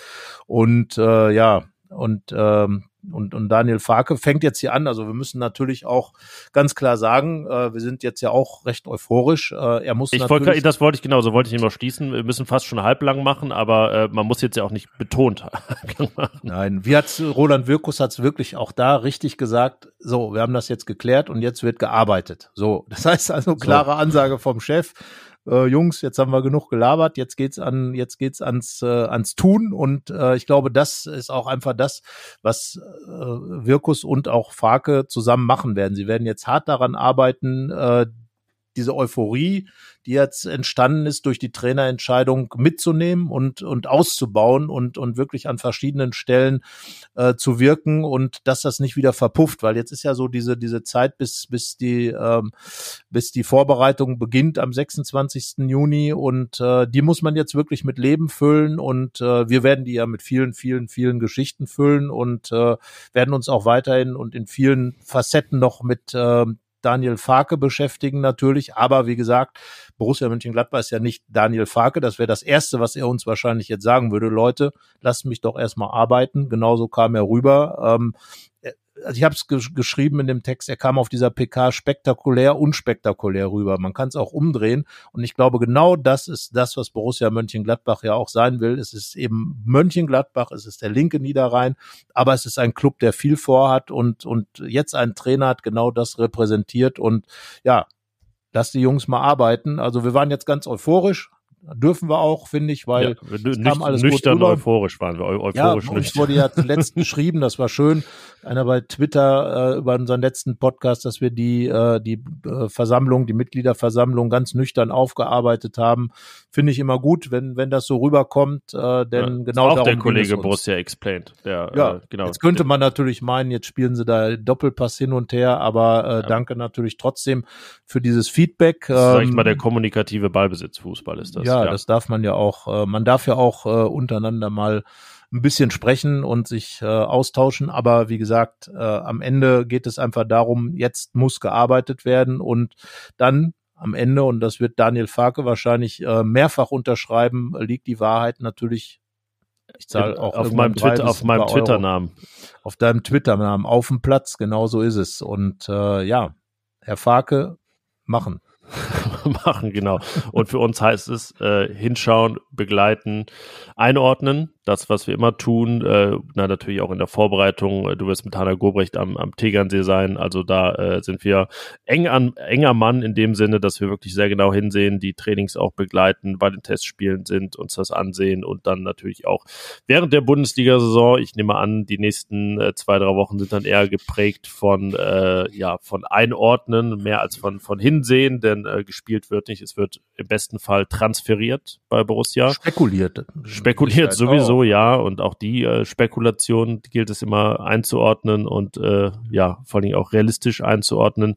und und äh, ja, und, ähm, und, und Daniel Farke fängt jetzt hier an. Also wir müssen natürlich auch ganz klar sagen, äh, wir sind jetzt ja auch recht euphorisch. Äh, er muss ich wollte, das wollte ich genau, so wollte ich immer schließen. Wir müssen fast schon halblang machen, aber äh, man muss jetzt ja auch nicht betont *laughs* halblang machen. Nein, wie hat's Roland Wirkus hat's wirklich auch da richtig gesagt. So, wir haben das jetzt geklärt und jetzt wird gearbeitet. So, das heißt also klare so. Ansage vom Chef äh, Jungs, jetzt haben wir genug gelabert, jetzt geht's an, jetzt geht's ans, äh, ans Tun und äh, ich glaube, das ist auch einfach das, was äh, Wirkus und auch Farke zusammen machen werden. Sie werden jetzt hart daran arbeiten, äh, diese Euphorie, die jetzt entstanden ist durch die Trainerentscheidung mitzunehmen und, und auszubauen und, und wirklich an verschiedenen Stellen äh, zu wirken und dass das nicht wieder verpufft, weil jetzt ist ja so diese, diese Zeit, bis, bis die, ähm, bis die Vorbereitung beginnt am 26. Juni und äh, die muss man jetzt wirklich mit Leben füllen und äh, wir werden die ja mit vielen, vielen, vielen Geschichten füllen und äh, werden uns auch weiterhin und in vielen Facetten noch mit äh, Daniel Farke beschäftigen natürlich. Aber wie gesagt, Borussia Mönchengladbach ist ja nicht Daniel Farke. Das wäre das Erste, was er uns wahrscheinlich jetzt sagen würde. Leute, lasst mich doch erstmal arbeiten. Genauso kam er rüber. Ähm, also ich habe es gesch geschrieben in dem Text, er kam auf dieser PK spektakulär, unspektakulär rüber. Man kann es auch umdrehen. Und ich glaube, genau das ist das, was Borussia Mönchengladbach ja auch sein will. Es ist eben Mönchengladbach, es ist der linke Niederrhein, aber es ist ein Club, der viel vorhat und, und jetzt ein Trainer hat genau das repräsentiert. Und ja, lass die Jungs mal arbeiten. Also wir waren jetzt ganz euphorisch, dürfen wir auch, finde ich, weil ja, es kam alles nüchtern euphorisch waren wir, euphorisch ja, nüchtern. wurde ja *laughs* zuletzt geschrieben, das war schön, einer bei Twitter äh, über unseren letzten Podcast, dass wir die äh, die äh, Versammlung, die Mitgliederversammlung ganz nüchtern aufgearbeitet haben. Finde ich immer gut, wenn wenn das so rüberkommt, äh, denn ja, genau auch darum der Kollege Borussia explained. Der, ja, äh, genau. Jetzt könnte man natürlich meinen, jetzt spielen sie da Doppelpass hin und her, aber äh, ja. danke natürlich trotzdem für dieses Feedback. Das ist, sag ich mal, der ähm, kommunikative Ballbesitzfußball ist das. Ja, ja, das darf man ja auch. Äh, man darf ja auch äh, untereinander mal ein bisschen sprechen und sich äh, austauschen. Aber wie gesagt, äh, am Ende geht es einfach darum, jetzt muss gearbeitet werden und dann am Ende, und das wird Daniel Farke wahrscheinlich äh, mehrfach unterschreiben, liegt die Wahrheit natürlich ich zahle auch auf meinem Twitter, auf meinem Twitter-Namen. Auf deinem Twitter-Namen, auf dem Platz, genau so ist es. Und äh, ja, Herr Farke, machen. *laughs* machen, genau. Und für uns heißt es äh, hinschauen, begleiten, einordnen das, was wir immer tun. Äh, na, natürlich auch in der Vorbereitung. Du wirst mit Hanna Gobrecht am, am Tegernsee sein. Also da äh, sind wir eng an, enger Mann in dem Sinne, dass wir wirklich sehr genau hinsehen, die Trainings auch begleiten, bei den Testspielen sind, uns das ansehen und dann natürlich auch während der Bundesliga-Saison, ich nehme an, die nächsten äh, zwei, drei Wochen sind dann eher geprägt von, äh, ja, von Einordnen, mehr als von, von Hinsehen, denn äh, gespielt wird nicht. Es wird im besten Fall transferiert bei Borussia. Spekuliert. Spekuliert sowieso ja. Und auch die äh, Spekulation die gilt es immer einzuordnen und äh, ja, vor allem auch realistisch einzuordnen.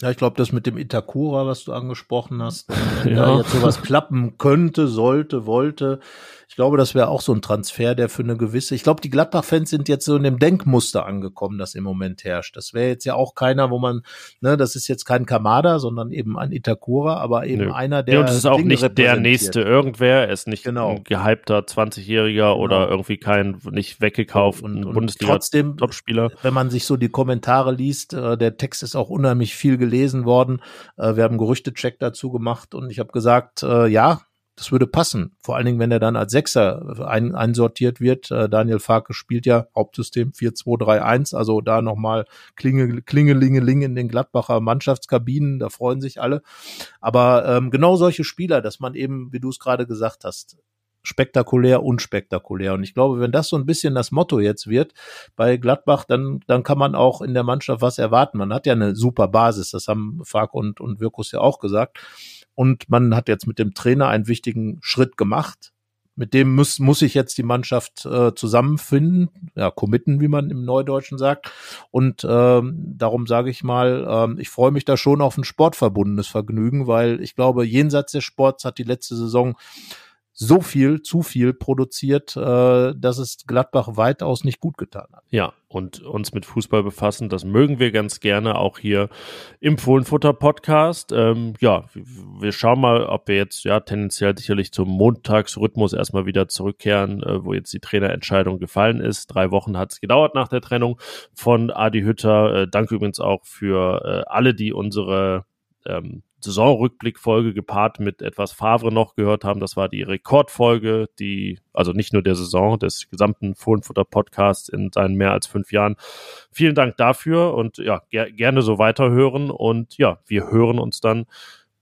Ja, ich glaube, das mit dem Itakura, was du angesprochen hast, *laughs* wenn ja. da jetzt sowas klappen könnte, sollte, wollte, ich glaube, das wäre auch so ein Transfer, der für eine gewisse, ich glaube, die Gladbach-Fans sind jetzt so in dem Denkmuster angekommen, das im Moment herrscht. Das wäre jetzt ja auch keiner, wo man, ne, das ist jetzt kein Kamada, sondern eben ein Itakura, aber eben Nö. einer, der. Ja, und es ist auch Dinge nicht der nächste irgendwer, er ist nicht genau. ein gehypter 20-Jähriger genau. oder irgendwie kein nicht weggekauft Bundesliga-Topspieler. Wenn man sich so die Kommentare liest, äh, der Text ist auch unheimlich viel gelesen worden. Äh, wir haben Gerüchtecheck dazu gemacht und ich habe gesagt, äh, ja, das würde passen. Vor allen Dingen, wenn er dann als Sechser ein, einsortiert wird. Äh, Daniel Farke spielt ja Hauptsystem 4-2-3-1, also da nochmal Klinge, Klingelingeling in den Gladbacher Mannschaftskabinen, da freuen sich alle. Aber ähm, genau solche Spieler, dass man eben, wie du es gerade gesagt hast, spektakulär, unspektakulär. Und ich glaube, wenn das so ein bisschen das Motto jetzt wird bei Gladbach, dann, dann kann man auch in der Mannschaft was erwarten. Man hat ja eine super Basis, das haben Fark und, und Wirkus ja auch gesagt. Und man hat jetzt mit dem Trainer einen wichtigen Schritt gemacht. Mit dem muss, muss sich jetzt die Mannschaft äh, zusammenfinden, ja, committen, wie man im Neudeutschen sagt. Und ähm, darum sage ich mal, ähm, ich freue mich da schon auf ein sportverbundenes Vergnügen, weil ich glaube, jenseits des Sports hat die letzte Saison so viel, zu viel produziert, äh, dass es Gladbach weitaus nicht gut getan hat. Ja, und uns mit Fußball befassen, das mögen wir ganz gerne auch hier im Fohlenfutter Podcast. Ähm, ja, wir schauen mal, ob wir jetzt ja tendenziell sicherlich zum Montagsrhythmus erstmal wieder zurückkehren, äh, wo jetzt die Trainerentscheidung gefallen ist. Drei Wochen hat es gedauert nach der Trennung von Adi Hütter. Äh, danke übrigens auch für äh, alle, die unsere ähm, Saisonrückblickfolge gepaart mit etwas Favre noch gehört haben. Das war die Rekordfolge, die, also nicht nur der Saison, des gesamten Fohlenfutter Podcasts in seinen mehr als fünf Jahren. Vielen Dank dafür und ja, ger gerne so weiterhören und ja, wir hören uns dann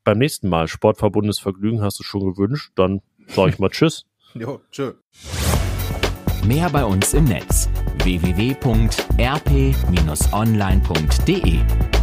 beim nächsten Mal. Sportverbundes Vergnügen hast du schon gewünscht, dann sage ich mal *laughs* Tschüss. Jo, tschö. Mehr bei uns im Netz www.rp-online.de